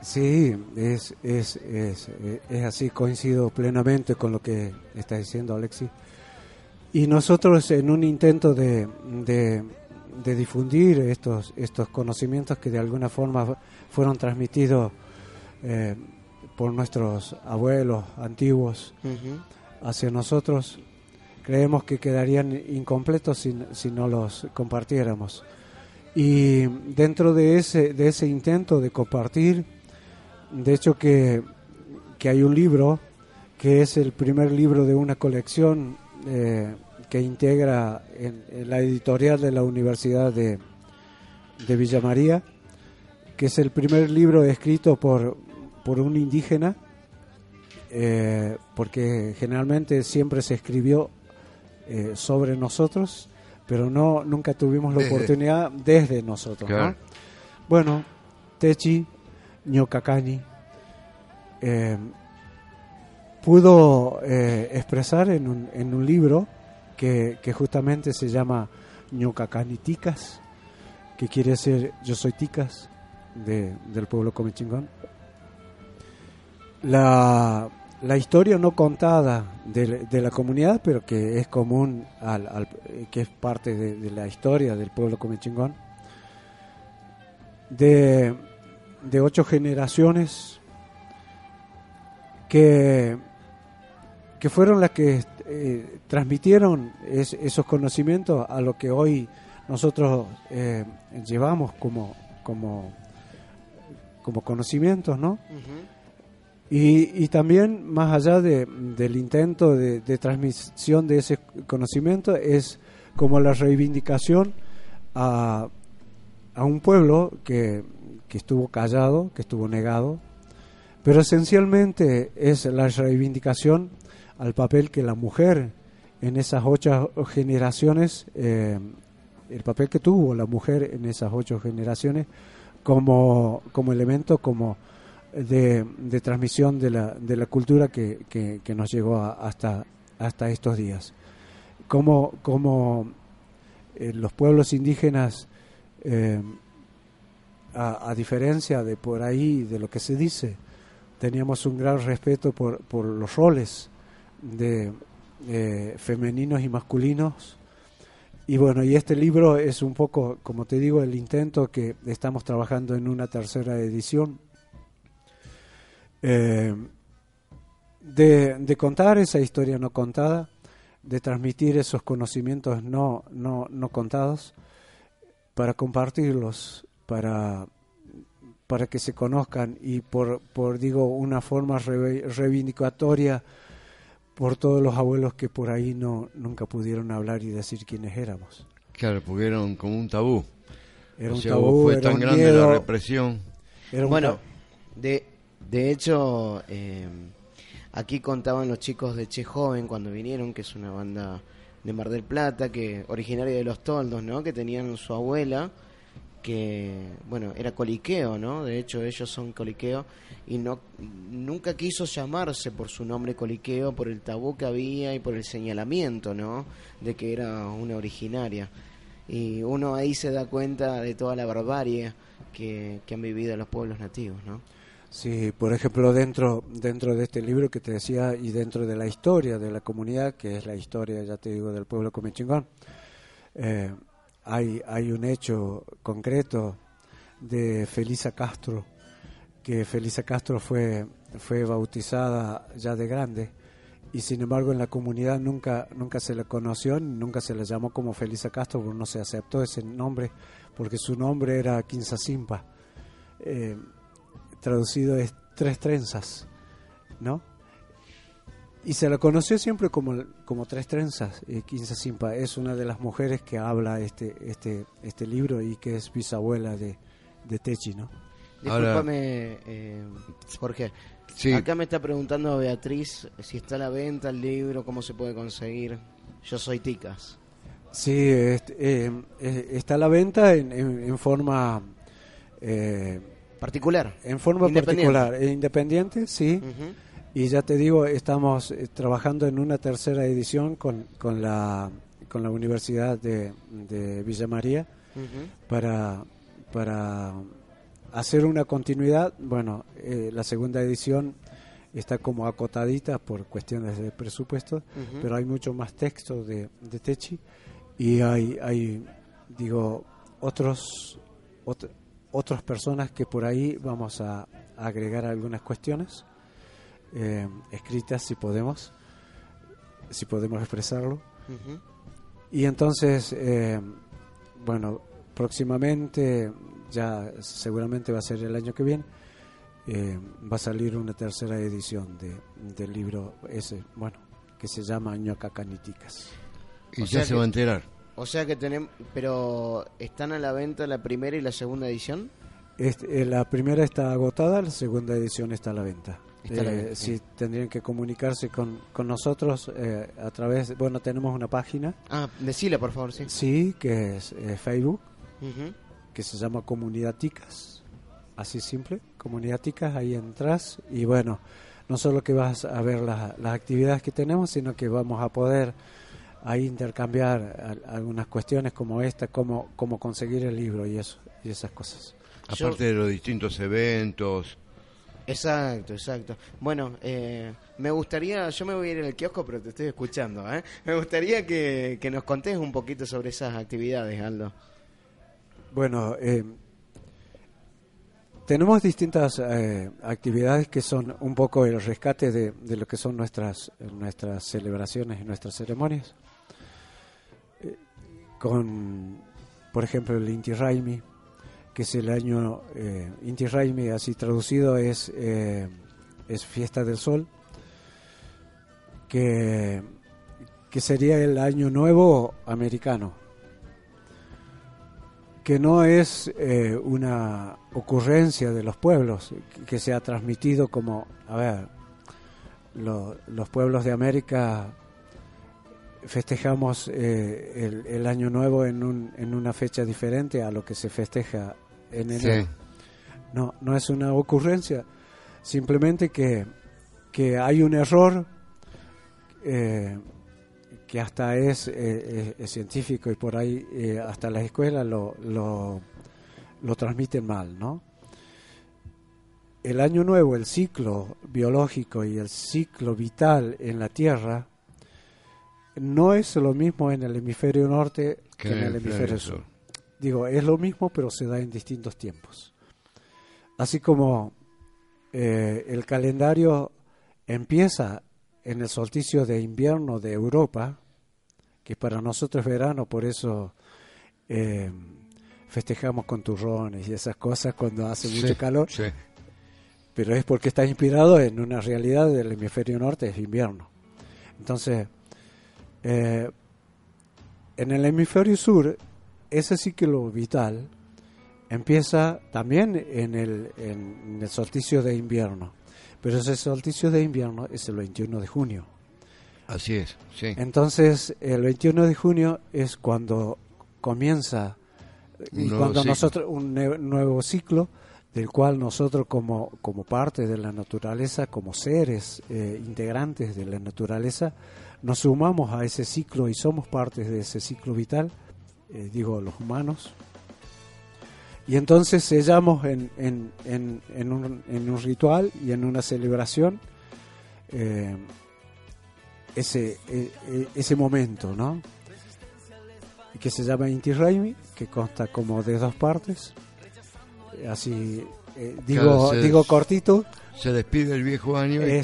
C: Sí, es, es, es, es así, coincido plenamente con lo que está diciendo Alexis. Y nosotros en un intento de, de, de difundir estos, estos conocimientos que de alguna forma fueron transmitidos eh, por nuestros abuelos antiguos
A: Ujú.
C: hacia nosotros, creemos que quedarían incompletos si, si no los compartiéramos. Y dentro de ese, de ese intento de compartir, de hecho que, que hay un libro que es el primer libro de una colección eh, que integra la editorial de la Universidad de, de Villa María, que es el primer libro escrito por, por un indígena, eh, porque generalmente siempre se escribió eh, sobre nosotros, pero no nunca tuvimos la
B: Desde.
C: oportunidad desde nosotros. Bueno, Techi Ñocacani eh, pudo eh, expresar en un, en un libro que, que justamente se llama Ñocacani Ticas, que quiere decir yo soy Ticas de, del pueblo Comechingón. La, la historia no contada de, de la comunidad, pero que es común, al, al- que es parte de, la historia del pueblo Comechingón, de, de ocho generaciones que, que fueron las que eh, transmitieron esos conocimientos a lo que hoy nosotros eh, llevamos como, como, como conocimientos, ¿no? Y, y, también, más allá de, del intento de, transmisión de ese conocimiento, es como la reivindicación a, a un pueblo que, que estuvo callado, que estuvo negado, pero esencialmente es la reivindicación al papel que la mujer en esas ocho generaciones, eh, el papel que tuvo la mujer en esas ocho generaciones como, como elemento, como de, transmisión de la, de la cultura que, que, nos llegó hasta, hasta estos días. Como, como eh, los pueblos indígenas, eh, a, a, diferencia de por ahí, de lo que se dice, teníamos un gran respeto por, por los roles de eh, femeninos y masculinos. Y bueno, y este libro es un poco, como te digo, el intento que estamos trabajando en una tercera edición eh, de, contar esa historia no contada, de transmitir esos conocimientos no, no, no contados, para compartirlos, para, para que se conozcan y por, por digo, una forma reivindicatoria por todos los abuelos que por ahí no nunca pudieron hablar y decir quiénes éramos.
B: Claro, porque eran como un tabú. Era un tabú, fue tan grande la represión.
A: bueno, de, de hecho, eh, aquí contaban los chicos de Che Joven cuando vinieron, que es una banda de Mar del Plata, que originaria de Los Toldos, ¿no? Que tenían su abuela, que, bueno, era coliqueo, ¿no? De hecho, ellos son coliqueo y no nunca quiso llamarse por su nombre coliqueo por el tabú que había y por el señalamiento no de que era una originaria y uno ahí se da cuenta de toda la barbarie que, que han vivido los pueblos nativos no
C: Sí, por ejemplo, dentro, dentro de este libro que te decía y dentro de la historia de la comunidad, que es la historia, ya te digo, del pueblo Comechingón, eh, hay, hay un hecho concreto de Felisa Castro, que Felisa Castro fue, fue bautizada ya de grande y sin embargo en la comunidad nunca, nunca se le conoció, nunca se le llamó como Felisa Castro, porque no se aceptó ese nombre, porque su nombre era Quinza Simpa, eh, traducido es tres trenzas, ¿no? Y se la conoció siempre como, como Tres Trenzas. Eh, Quinza Simpa es una de las mujeres que habla este, este, este libro y que es bisabuela de, de Techi, ¿no?
A: Disculpame, eh, Jorge. Acá me está preguntando Beatriz si está a la venta el libro, cómo se puede conseguir. Yo soy Ticas.
C: Sí, este, eh, eh, está a la venta en, en, forma...
A: Eh, particular.
C: En forma particular, e independiente, sí. Y ya te digo, estamos trabajando en una tercera edición con, con, la, con la Universidad de, de Villa María para, para hacer una continuidad, bueno, eh, la segunda edición está como acotadita por cuestiones de presupuesto, pero hay mucho más texto de, de Techi y hay, hay digo, otros, otras personas que por ahí vamos a, agregar algunas cuestiones eh, escritas si podemos, si podemos expresarlo. Y entonces, eh, bueno, próximamente ya seguramente va a ser el año que viene, eh, va a salir una tercera edición de, del libro ese, bueno, que se llama Ñocacaniticas.
B: Y ya se va a enterar.
A: O sea que tenemos, pero ¿están a la venta la primera y la segunda edición?
C: Este, eh, la primera está agotada, la segunda edición está a la venta. Eh, sí, tendrían que comunicarse con, con nosotros a través, bueno, tenemos una página.
A: Ah, decila por favor, sí.
C: Sí, que es Facebook que se llama Comunidad Ticas, así simple, Comunidad Ticas, ahí entras y bueno, no solo que vas a ver las, actividades que tenemos, sino que vamos a poder ahí intercambiar algunas cuestiones como esta, cómo, cómo conseguir el libro y eso y esas cosas.
B: Aparte de los distintos eventos.
A: Exacto, exacto. Bueno, eh, me gustaría, yo me voy a ir en el kiosco, pero te estoy escuchando. ¿eh? Me gustaría que, que nos contés un poquito sobre esas actividades, Aldo.
C: Bueno, eh, tenemos distintas eh, actividades que son un poco el rescate de, de lo que son nuestras, nuestras celebraciones y nuestras ceremonias. Con, por ejemplo, el Inti Raimi, que es el año, eh, Inti Raimi, así traducido, es, eh, es Fiesta del Sol, que, que sería el año nuevo americano que no es eh, una ocurrencia de los pueblos, que se ha transmitido como, a ver, lo- los pueblos de América festejamos eh, el, el año nuevo en, un, en una fecha diferente a lo que se festeja en enero.
B: Sí.
C: No, no es una ocurrencia, simplemente que, que hay un error eh, que hasta es, eh, es- es científico y por ahí eh, hasta las escuelas lo, lo, lo transmiten mal, ¿no? El año nuevo, el ciclo biológico y el ciclo vital en la Tierra no es lo mismo en el hemisferio norte que, en el hemisferio sur. Digo, es lo mismo, pero se da en distintos tiempos. Así como eh, el calendario empieza en el solsticio de invierno de Europa, que para nosotros es verano, por eso eh, festejamos con turrones y esas cosas cuando hace
B: Sí,
C: mucho calor,
B: sí.
C: pero es porque está inspirado en una realidad del hemisferio norte, es invierno. Entonces, eh, en el hemisferio sur, ese ciclo vital empieza también en el, en el solsticio de invierno, pero ese solsticio de invierno es el 21 de junio.
B: Así es, sí.
C: Entonces, el 21 de junio es cuando comienza
B: Un
C: y
B: nuevo
C: cuando
B: ciclo.
C: nosotros un nuevo ciclo del cual nosotros como, como parte de la naturaleza, como seres eh, integrantes de la naturaleza, nos sumamos a ese ciclo y somos partes de ese ciclo vital, eh, digo los humanos, y entonces sellamos en, en, en, un, en un ritual y en una celebración eh, ese, e- e- ese momento, ¿no? Que se llama Inti Raimi, que consta como de dos partes. Eh, Así, eh, digo,
B: Claro,
C: digo cortito.
B: Se despide el viejo año y- y,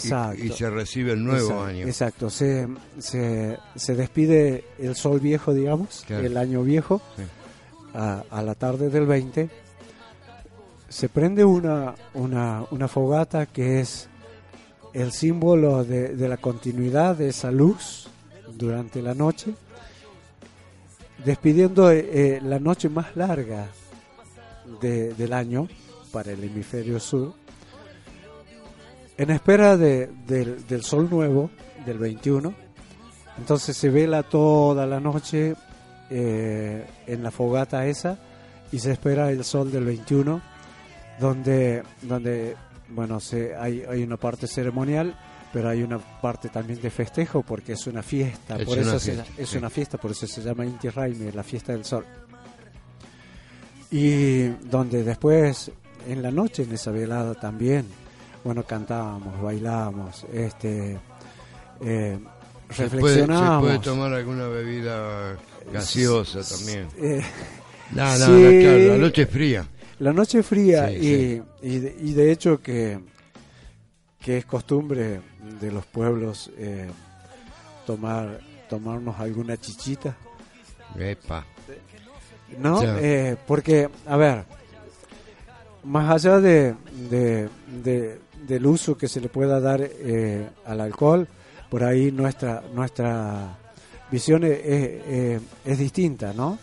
B: se recibe el nuevo
C: exacto,
B: año.
C: Exacto, se, se, se despide el sol viejo, digamos,
B: Claro.
C: el año viejo,
B: Sí.
C: a, a la tarde del 20. Se prende una, una, una fogata que es el símbolo de, de la continuidad de esa luz durante la noche, despidiendo eh, eh, la noche más larga de- del año para el hemisferio sur, en espera de- del, del sol nuevo, del 21. Entonces se vela toda la noche eh, en la fogata esa y se espera el sol del 21, donde, donde bueno, se, hay, hay una parte ceremonial, pero hay una parte también de festejo porque es una fiesta,
B: Es
C: por
B: una
C: eso se-
B: fiesta,
C: es
B: sí.
C: una fiesta, por eso se llama Inti Raimi, la fiesta del sol. Y donde después, en la noche, en esa velada también, bueno, cantábamos, bailábamos, este, eh,
B: Se puede, se
C: reflexionábamos.
B: puede tomar alguna bebida gaseosa también.
C: Eh, *laughs*
B: No, no,
C: Sí.
B: no, claro, la noche es fría.
C: la noche fría
B: Sí,
C: y,
B: sí.
C: Y, de, y de hecho que, que es costumbre de los pueblos eh, tomar tomarnos alguna chichita,
B: Epa.
C: ¿no? Eh, porque, a ver, más allá de, de- de- del uso que se le pueda dar eh, al alcohol, por ahí nuestra nuestra visión es, es- es distinta, ¿no?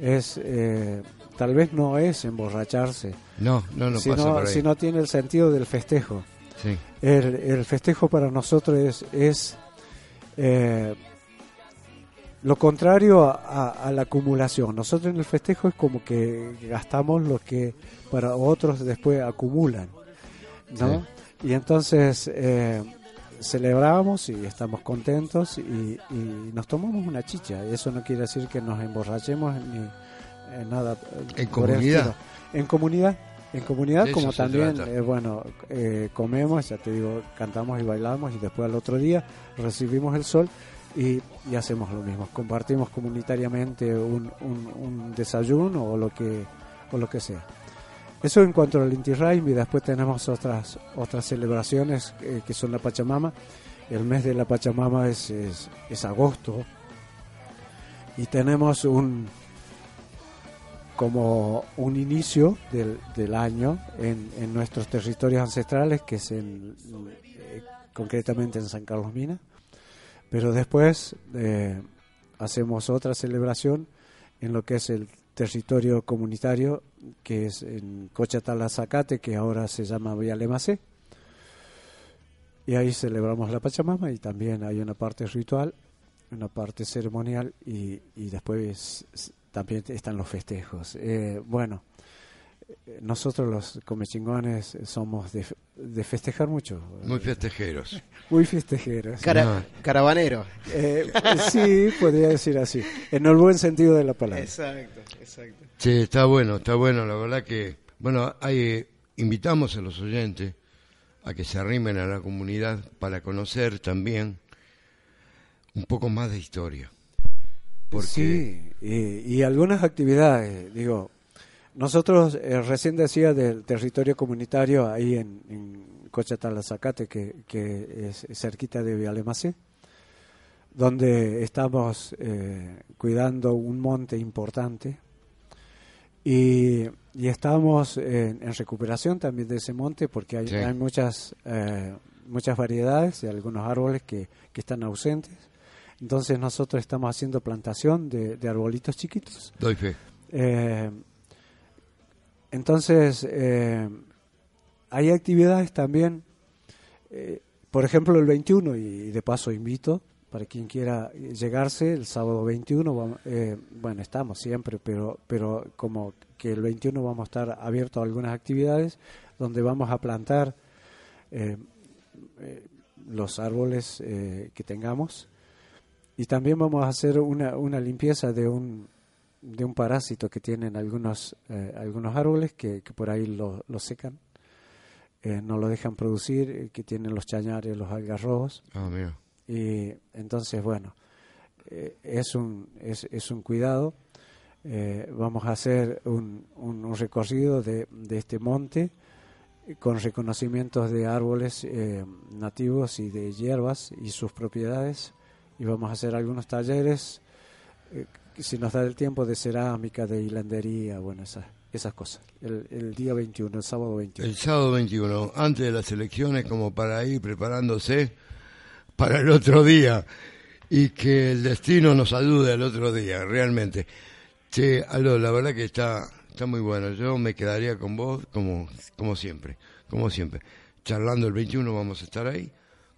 C: Es eh, tal vez no es emborracharse,
B: No, no, no
C: sino,
B: pasa por ahí.
C: sino tiene el sentido del festejo.
B: Sí.
C: El, el festejo para nosotros es, es, eh, lo contrario a, a- a la acumulación. Nosotros en el festejo es como que gastamos lo que para otros después acumulan, ¿no? Y entonces eh, celebramos y estamos contentos y, y nos tomamos una chicha. Y eso no quiere decir que nos emborrachemos ni eh, nada.
B: En comunidad.
C: En comunidad. En comunidad, como también, eh, bueno, eh, comemos, ya te digo, cantamos y bailamos y después al otro día recibimos el sol y, hacemos lo mismo. Compartimos comunitariamente un, un- un desayuno o lo que o lo que sea. Eso en cuanto al Inti Raymi, después tenemos otras otras celebraciones eh, que son la Pachamama. El mes de la Pachamama es, es, agosto y tenemos un como un inicio del, del año en, en nuestros territorios ancestrales, que es en, eh, concretamente en San Carlos Mina, pero después eh, hacemos otra celebración en lo que es el territorio comunitario, que es en Zacate, que ahora se llama Vialemacé. Y ahí celebramos la Pachamama y también hay una parte ritual, una parte ceremonial y, y después también están los festejos. Eh, bueno, nosotros los comechingones somos de, de, festejar mucho.
B: Muy festejeros. *laughs*
C: Muy festejeros.
A: Cara, Caravanero.
C: Eh, sí, podría decir así, en el buen sentido de la palabra.
A: Exacto, exacto.
B: Sí, está bueno, está bueno. La verdad que, bueno, hay, invitamos a los oyentes a que se arrimen a la comunidad para conocer también un poco más de historia.
C: Sí, y, algunas actividades, digo, nosotros eh, recién decía del territorio comunitario ahí en, en Zacate, que, que es cerquita de Vialemacé, donde estamos eh, cuidando un monte importante y, y estamos en, en, recuperación también de ese monte porque hay, sí. hay muchas, eh, muchas variedades y algunos árboles que, que están ausentes entonces nosotros estamos haciendo plantación de, de arbolitos chiquitos.
B: Doy fe.
C: Eh, entonces, eh, hay actividades también, eh, por ejemplo el 21, y de paso invito para quien quiera llegarse el sábado 21, eh, bueno, estamos siempre, pero, pero como que el 21 vamos a estar abiertos a algunas actividades donde vamos a plantar eh, eh, los árboles que tengamos. Y también vamos a hacer una, una limpieza de un, de un parásito que tienen algunos, eh, algunos árboles que, que, por ahí lo, lo secan, eh, no lo dejan producir, eh, que tienen los chañares, los algarrobos.
B: Oh,
C: y entonces, bueno, eh, es, un, es, es un cuidado. vamos a hacer un, un, un recorrido de, de, este monte con reconocimientos de árboles nativos y de hierbas y sus propiedades y vamos a hacer algunos talleres, si nos da el tiempo, de cerámica, de hilandería, bueno, esas, esas cosas. El, el, día 21, el sábado 21.
B: El sábado 21, antes de las elecciones, como para ir preparándose para el otro día y que el destino nos ayude al otro día, realmente. Sí, Aldo, la verdad que está, está muy bueno. Yo me quedaría con vos como, como siempre, como siempre. Charlando el 21 vamos a estar ahí,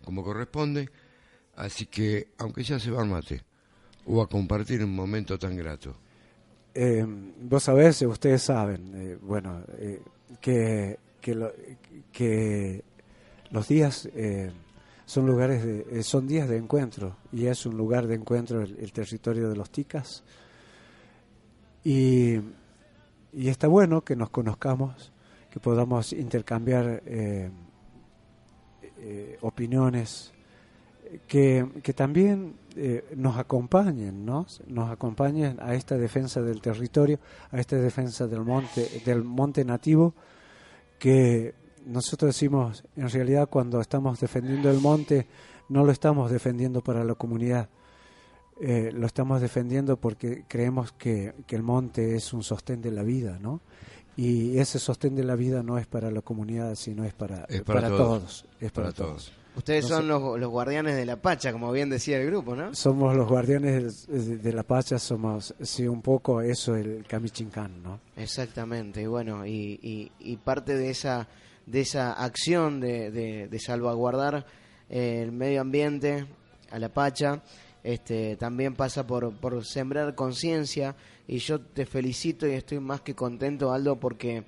B: como corresponde Así que, aunque ya se va al mate, o a compartir un momento tan grato.
C: Eh, vos sabés, ustedes saben, eh, bueno, eh, que, que, lo, que, los días eh, son lugares de, eh, son días de encuentro y es un lugar de encuentro el, el territorio de los ticas y, y, está bueno que nos conozcamos, que podamos intercambiar eh, opiniones que, que también eh, nos acompañen, ¿no? Nos acompañen a esta defensa del territorio, a esta defensa del monte, del monte nativo, que nosotros decimos, en realidad cuando estamos defendiendo el monte, no lo estamos defendiendo para la comunidad, eh, lo estamos defendiendo porque creemos que, que, el monte es un sostén de la vida, ¿no? Y ese sostén de la vida no es para la comunidad, sino es para,
B: es para,
C: para
B: todos.
C: todos. Es para, para todos. todos.
A: Ustedes son los, los, guardianes de la Pacha, como bien decía el grupo, ¿no?
C: Somos los guardianes de, de la Pacha, somos, sí, un poco eso, el Kamichincán, ¿no?
A: Exactamente, y bueno, y, y, y, parte de esa, de esa acción de, de, de salvaguardar eh, el medio ambiente a la Pacha, este, también pasa por, por sembrar conciencia, y yo te felicito y estoy más que contento, Aldo, porque...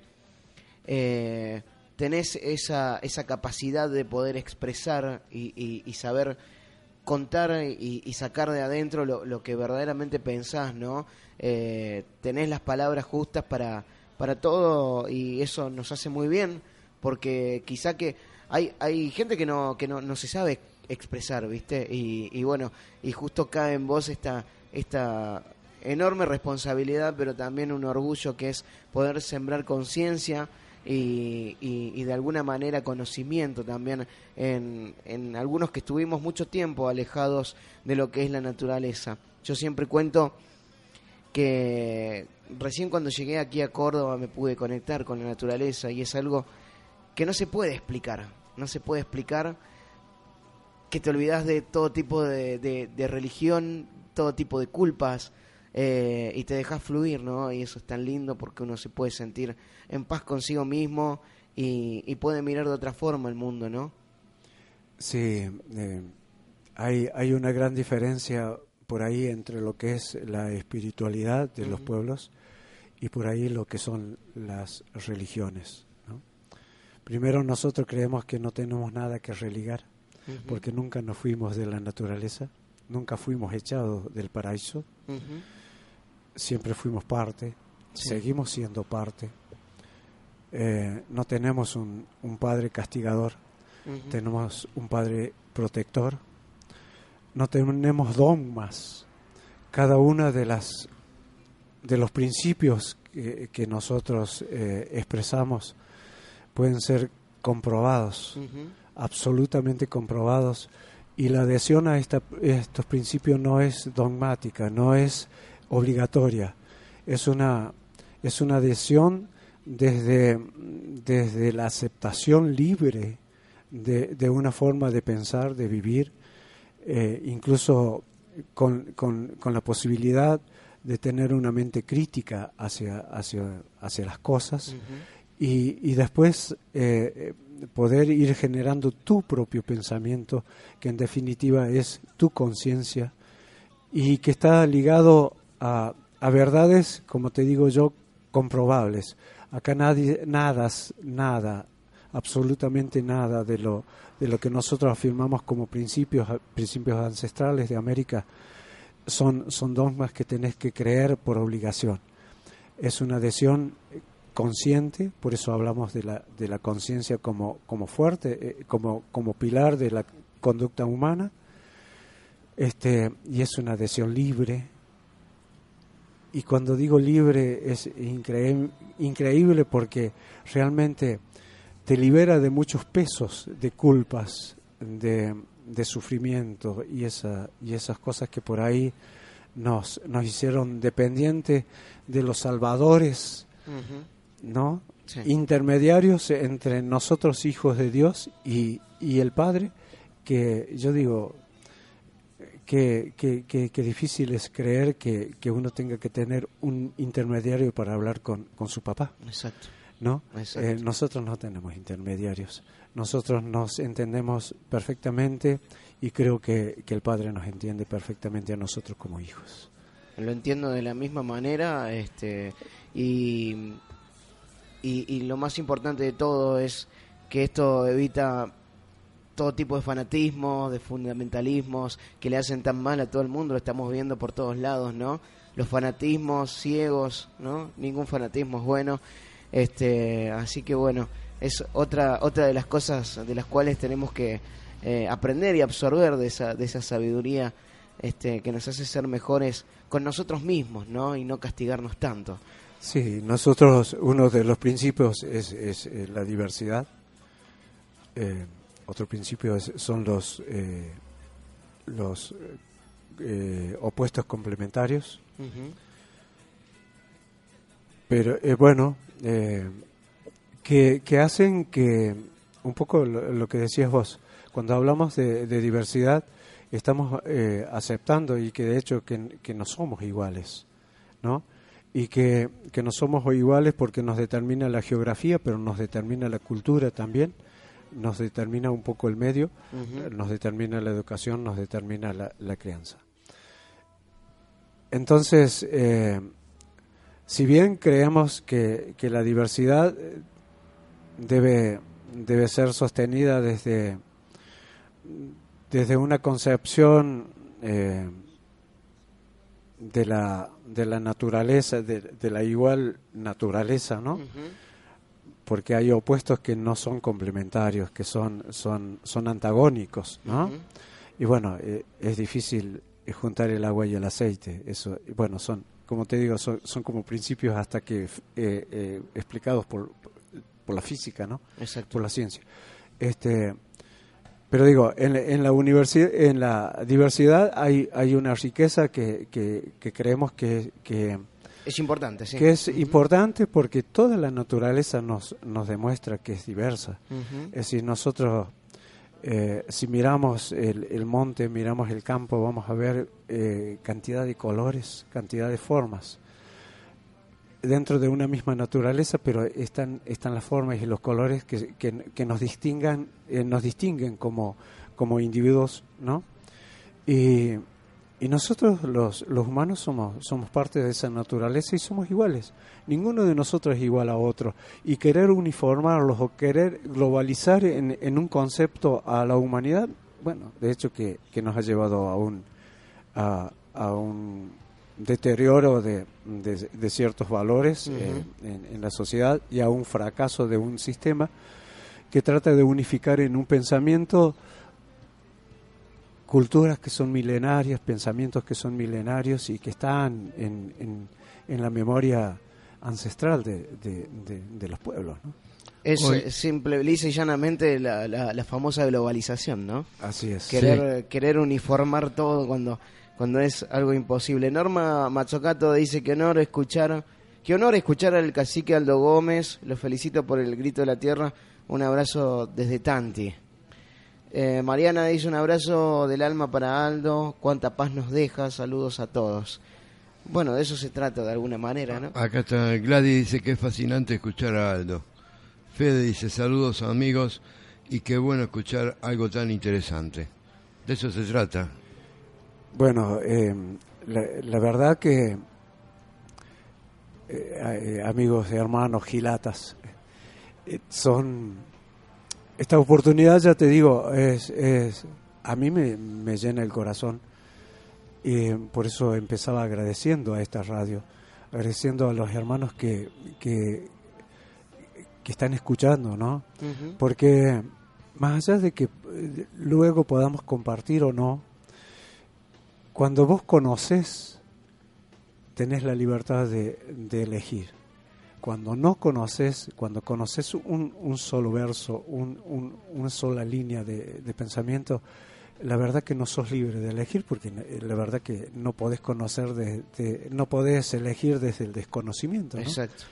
A: Eh, tenés esa, esa capacidad de poder expresar y, y, saber contar y, y, sacar de adentro lo, lo, que verdaderamente pensás, ¿no? Eh, tenés las palabras justas para, para todo y eso nos hace muy bien porque quizá que hay, hay gente que no, que no, no se sabe expresar, ¿viste? Y, y bueno, y justo cae en vos esta, esta enorme responsabilidad, pero también un orgullo que es poder sembrar conciencia y, y, de alguna manera conocimiento también en, en algunos que estuvimos mucho tiempo alejados de lo que es la naturaleza. Yo siempre cuento que recién cuando llegué aquí a Córdoba me pude conectar con la naturaleza y es algo que no se puede explicar, no se puede explicar que te olvidas de todo tipo de, de, religión, todo tipo de culpas eh, y te dejas fluir, ¿no? Y eso es tan lindo porque uno se puede sentir en paz consigo mismo y, puede mirar de otra forma el mundo, ¿no?
C: Sí, eh, hay, hay una gran diferencia por ahí entre lo que es la espiritualidad de los pueblos y por ahí lo que son las religiones. Primero nosotros creemos que no tenemos nada que religar porque nunca nos fuimos de la naturaleza, nunca fuimos echados del paraíso, siempre fuimos parte, seguimos siendo parte. Eh, no tenemos un, un padre castigador, tenemos un padre protector, no tenemos dogmas. Cada una de las de los principios que, nosotros eh, expresamos pueden ser comprobados, absolutamente comprobados, y la adhesión a esta, estos principios no es dogmática, no es obligatoria, es una, es una adhesión desde, desde la aceptación libre de, de una forma de pensar, de vivir, eh, incluso con, con, la posibilidad de tener una mente crítica hacia, hacia, hacia las cosas y, y, después eh, poder ir generando tu propio pensamiento, que en definitiva es tu conciencia y que está ligado a, a, verdades, como te digo yo, comprobables. Acá nadie, nada, nada, absolutamente nada de lo de lo que nosotros afirmamos como principios, principios ancestrales de América, son, son dogmas que tenés que creer por obligación. Es una adhesión consciente, por eso hablamos de la, de la conciencia como, como fuerte, eh, como, como pilar de la conducta humana, este, y es una adhesión libre. Y cuando digo libre es increíble porque realmente te libera de muchos pesos, de culpas, de, de sufrimiento y, esa, y esas cosas que por ahí nos, nos hicieron dependientes de los salvadores, ¿no? Intermediarios entre nosotros, hijos de Dios, y, y el Padre, que yo digo, que, que, que, difícil es creer que, que, uno tenga que tener un intermediario para hablar con, con su papá.
A: Exacto.
C: ¿no? Eh, nosotros no tenemos intermediarios, nosotros nos entendemos perfectamente y creo que, el Padre nos entiende perfectamente a nosotros como hijos.
A: Lo entiendo de la misma manera este, y, y, lo más importante de todo es que esto evita todo tipo de fanatismo, de fundamentalismos que le hacen tan mal a todo el mundo, lo estamos viendo por todos lados, ¿no? Los fanatismos ciegos, ¿no? Ningún fanatismo es bueno este, así que bueno, es otra, otra de las cosas de las cuales tenemos que eh, aprender y absorber de esa, de esa sabiduría este, que nos hace ser mejores con nosotros mismos, ¿no? Y no castigarnos tanto.
C: Sí, nosotros, uno de los principios es, es eh, la diversidad. Eh, otro principio son los, los opuestos complementarios. Pero bueno, eh, que, hacen que, un poco lo, que decías vos, cuando hablamos de, diversidad, estamos eh, aceptando y que de hecho que, no somos iguales, ¿no? Y que, no somos iguales porque nos determina la geografía, pero nos determina la cultura también, nos determina un poco el medio, nos determina la educación, nos determina la, crianza. Entonces, eh, si bien creemos que, que la diversidad eh, debe, debe ser sostenida desde, desde una concepción eh, de, la, de la naturaleza, de, la igual naturaleza, ¿no? Porque hay opuestos que no son complementarios, que son, son, son antagónicos, ¿no? Y bueno, eh, es difícil juntar el agua y el aceite. Eso, bueno, son como te digo, son, como principios hasta que eh, eh, explicados por por la física, ¿no?
A: Exacto.
C: Por la ciencia. Este, pero digo, en, en la universidad, en la diversidad hay, hay una riqueza que, que, que creemos que, que,
A: Es importante, sí.
C: que es importante porque toda la naturaleza nos, nos demuestra que es diversa.
A: Ujú.
C: Es decir, nosotros, eh, si miramos el, el monte, miramos el campo, vamos a ver eh, cantidad de colores, cantidad de formas. Dentro de una misma naturaleza, pero están, están las formas y los colores que, que, que nos distingan, eh, nos distinguen como, como individuos, ¿no? Y, y nosotros los, los humanos somos, somos parte de esa naturaleza y somos iguales. Ninguno de nosotros es igual a otro. Y querer uniformarlos o querer globalizar en, en un concepto a la humanidad, bueno, de hecho que, que nos ha llevado a un, a, a un deterioro de, de- de ciertos valores eh, en, en la sociedad y a un fracaso de un sistema que trata de unificar en un pensamiento culturas que son milenarias, pensamientos que son milenarios y que están en, en, en la memoria ancestral de, de- de- de los pueblos. ¿no?
A: Es
B: Hoy-
A: eh, simple, lisa y llanamente la, la, la famosa globalización, ¿no?
C: Así es.
A: Querer, querer uniformar todo cuando, cuando es algo imposible. Norma Mazzocato dice que honor escuchar, que honor escuchar al cacique Aldo Gómez, lo felicito por el grito de la tierra, un abrazo desde Tanti. Eh, Mariana dice un abrazo del alma para Aldo, cuánta paz nos deja, saludos a todos. Bueno, de eso se trata de alguna manera, ¿no?
B: Acá está Gladys dice que es fascinante escuchar a Aldo. Fede dice saludos amigos y qué bueno escuchar algo tan interesante. De eso se trata.
C: Bueno, eh, la, la verdad que, eh, eh, amigos y hermanos gilatas, eh, son... Esta oportunidad, ya te digo, es, es a mí me, me llena el corazón y por eso empezaba agradeciendo a esta radio, agradeciendo a los hermanos que, que, que están escuchando, ¿no? Porque más allá de que eh, luego podamos compartir o no, cuando vos conoces, tenés la libertad de, de elegir. Cuando no conoces, cuando conoces un, un solo verso, un, un- una sola línea de, de pensamiento, la verdad que no sos libre de elegir, porque eh, la verdad que no podés conocer, de, de- no podés elegir desde el desconocimiento. ¿no?
A: Exacto.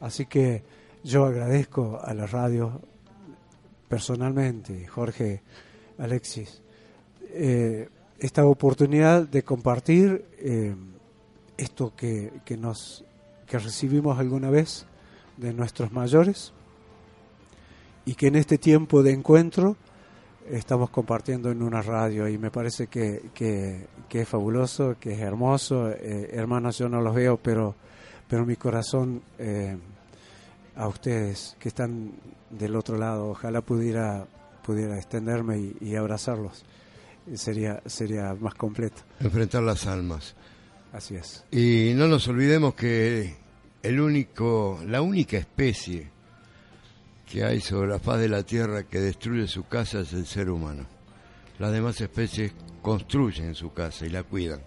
C: Así que yo agradezco a la radio personalmente, Jorge, Alexis, eh, esta oportunidad de compartir eh, esto que, que nos que recibimos alguna vez de nuestros mayores y que en este tiempo de encuentro estamos compartiendo en una radio y me parece que, que, que es fabuloso, que es hermoso. Eh, hermanos, yo no los veo, pero, pero mi corazón eh, a ustedes que están del otro lado, ojalá pudiera, pudiera extenderme y, y abrazarlos. Sería, sería más completo.
B: Enfrentar las almas.
C: Así es.
B: Y no nos olvidemos que el único, la única especie que hay sobre la faz de la Tierra que destruye su casa es el ser humano. Las demás especies construyen su casa y la cuidan.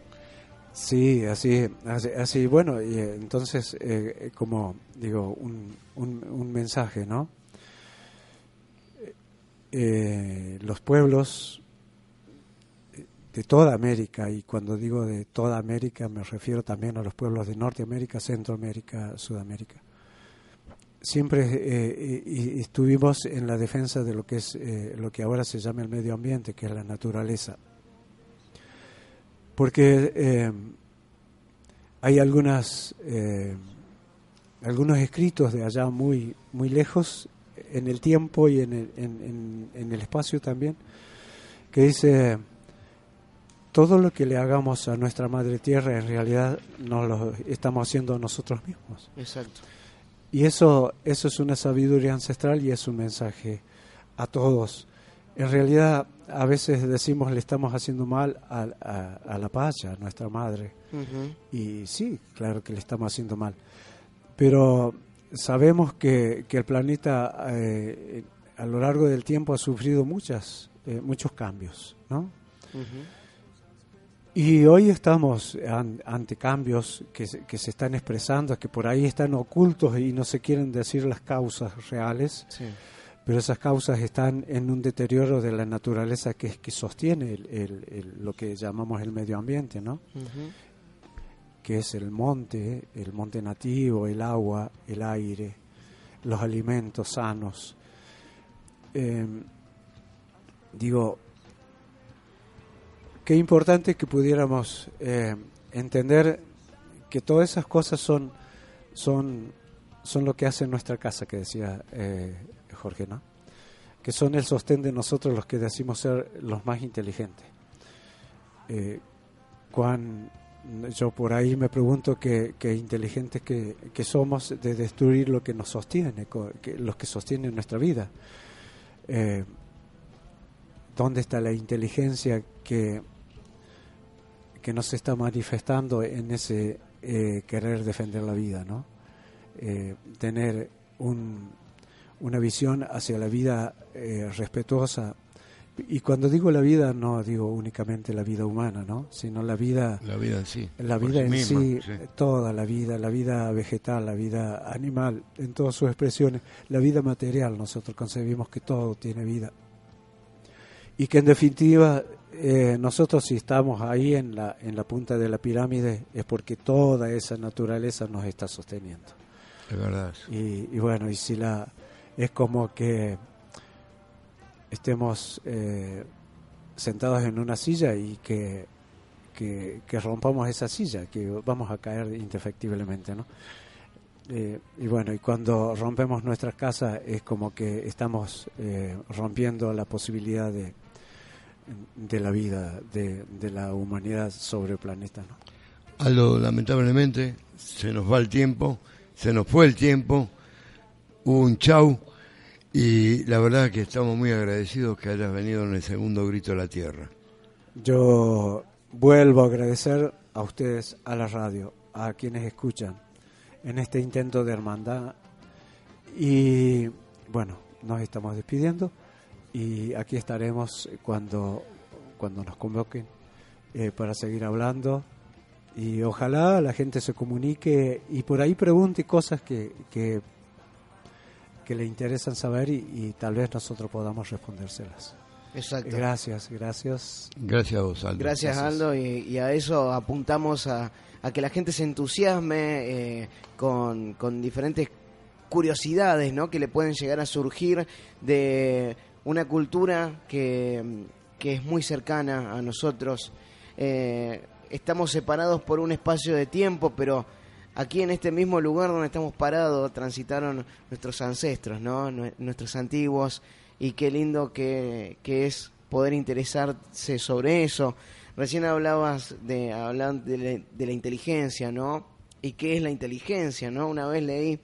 C: Sí, así, así, así, bueno, y eh, entonces, eh, eh, como digo, un, un, un mensaje, ¿no? Eh, los pueblos de toda América, y cuando digo de toda América me refiero también a los pueblos de Norteamérica, Centroamérica, Sudamérica. Siempre eh, y estuvimos en la defensa de lo que es eh, lo que ahora se llama el medio ambiente, que es la naturaleza porque eh, hay algunas eh, algunos escritos de allá muy muy lejos en el tiempo y en- en el espacio también que dice todo lo que le hagamos a nuestra madre tierra en realidad no lo estamos haciendo nosotros mismos
A: Exacto.
C: y eso, eso es una sabiduría ancestral y es un mensaje a todos. En realidad, a veces decimos le estamos haciendo mal a, a- a la pacha, a nuestra madre. Y sí, claro que le estamos haciendo mal. Pero sabemos que, que el planeta eh, a lo largo del tiempo ha sufrido muchas, eh, muchos cambios, ¿no? Y hoy estamos ante cambios que se, que se están expresando, que por ahí están ocultos y no se quieren decir las causas reales, pero esas causas están en un deterioro de la naturaleza que, que sostiene el, lo que llamamos el medio ambiente, ¿no? Que es el monte, el monte nativo, el agua, el aire, los alimentos sanos. Em, digo, qué importante que pudiéramos eh, entender que todas esas cosas son, son, son lo que hace nuestra casa, que decía eh, Jorge, ¿no? Que son el sostén de nosotros los que decimos ser los más inteligentes. Eh, yo por ahí me pregunto qué, inteligentes que, somos de destruir lo que nos sostiene, que, los que sostienen nuestra vida. Eh, ¿Dónde está la inteligencia que, que nos está manifestando en ese eh, querer defender la vida, ¿no? Eh, tener un, una visión hacia la vida eh, respetuosa. Y cuando digo la vida, no digo únicamente la vida humana, ¿no? Sino la vida...
B: La vida en sí.
C: La vida en sí, toda la vida, la vida vegetal, la vida animal, en todas sus expresiones, la vida material, nosotros concebimos que todo tiene vida. Y que en definitiva eh, nosotros si estamos ahí en la, en la punta de la pirámide es porque toda esa naturaleza nos está sosteniendo.
B: Es verdad.
C: Y, bueno, y si la es como que estemos eh, sentados en una silla y que, que, rompamos esa silla, que vamos a caer indefectiblemente, ¿no? Eh, y bueno, y cuando rompemos nuestras casas es como que estamos rompiendo la posibilidad de, de la vida de, la humanidad sobre el planeta. ¿no?
B: Algo, lamentablemente, se nos va el tiempo, se nos fue el tiempo, hubo un chau y la verdad que estamos muy agradecidos que hayas venido en el segundo grito de la tierra.
C: Yo vuelvo a agradecer a ustedes, a la radio, a quienes escuchan en este intento de hermandad y bueno, nos estamos despidiendo y aquí estaremos cuando, cuando nos convoquen eh, para seguir hablando y ojalá la gente se comunique y por ahí pregunte cosas que, que, le interesan saber y, tal vez nosotros podamos respondérselas.
A: Exacto.
C: Gracias, gracias.
B: Gracias a vos, Aldo.
A: Gracias, Aldo, y, a eso apuntamos a, a, que la gente se entusiasme eh, con, con diferentes curiosidades ¿no? que le pueden llegar a surgir de una cultura que, es muy cercana a nosotros. Eh, estamos separados por un espacio de tiempo, pero aquí en este mismo lugar donde estamos parados transitaron nuestros ancestros, ¿no? nuestros antiguos, y qué lindo que, es poder interesarse sobre eso. Recién hablabas de, hablar de, de la inteligencia, ¿no? ¿Y qué es la inteligencia, no? Una vez leí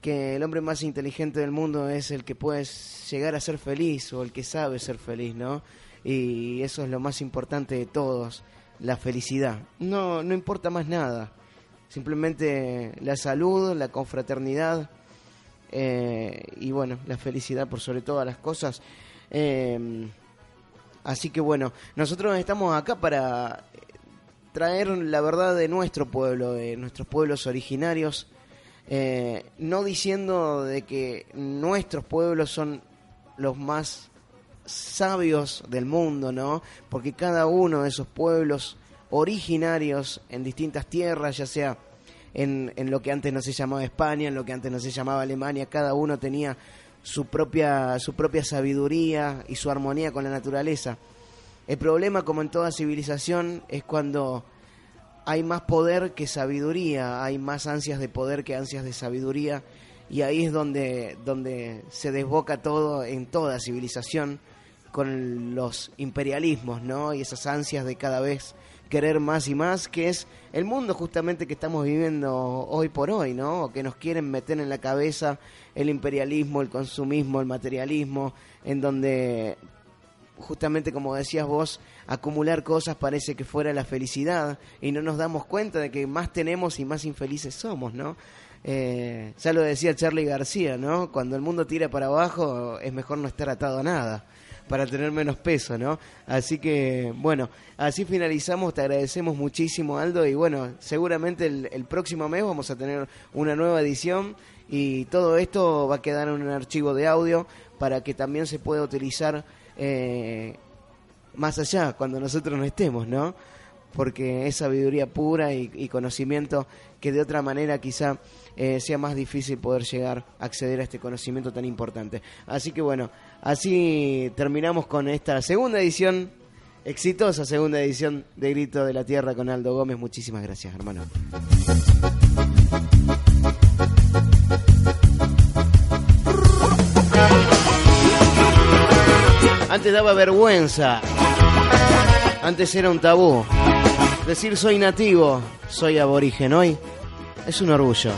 A: que el hombre más inteligente del mundo es el que puede llegar a ser feliz o el que sabe ser feliz, ¿no? Y eso es lo más importante de todos, la felicidad. No, no importa más nada, simplemente la salud, la confraternidad eh, y bueno, la felicidad por sobre todas las cosas. Em, así que bueno, nosotros estamos acá para traer la verdad de nuestro pueblo, de nuestros pueblos originarios eh, no diciendo de que nuestros pueblos son los más sabios del mundo, ¿no? Porque cada uno de esos pueblos originarios en distintas tierras, ya sea en, en lo que antes no se llamaba España, en lo que antes no se llamaba Alemania, cada uno tenía su propia, su propia sabiduría y su armonía con la naturaleza. El problema, como en toda civilización, es cuando hay más poder que sabiduría, hay más ansias de poder que ansias de sabiduría, y ahí es donde, donde se desboca todo en toda civilización con los imperialismos, ¿no? Y esas ansias de cada vez querer más y más, que es el mundo justamente que estamos viviendo hoy por hoy, ¿no? Que nos quieren meter en la cabeza el imperialismo, el consumismo, el materialismo, en donde justamente como decías vos, acumular cosas parece que fuera la felicidad y no nos damos cuenta de que más tenemos y más infelices somos, ¿no? Eh, ya lo decía Charlie García, ¿no? Cuando el mundo tira para abajo es mejor no estar atado a nada, para tener menos peso, ¿no? Así que, bueno, así finalizamos, te agradecemos muchísimo Aldo y bueno, seguramente el, próximo mes vamos a tener una nueva edición y todo esto va a quedar en un archivo de audio para que también se pueda utilizar eh, más allá, cuando nosotros no estemos, ¿no? Porque es sabiduría pura y, conocimiento que de otra manera quizá eh, sea más difícil poder llegar a acceder a este conocimiento tan importante. Así que bueno, así terminamos con esta segunda edición, exitosa segunda edición de Grito de la Tierra con Aldo Gómez. Muchísimas gracias, hermano. Daba vergüenza. Antes era un tabú. Decir soy nativo, soy aborigen hoy es un orgullo.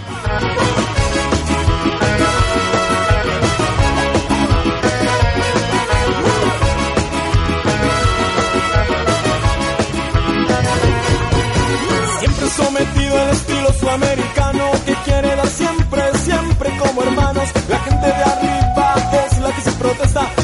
D: Siempre sometido al estilo sudamericano que quiere dar siempre, siempre como hermanos. La gente de arriba es la que se protesta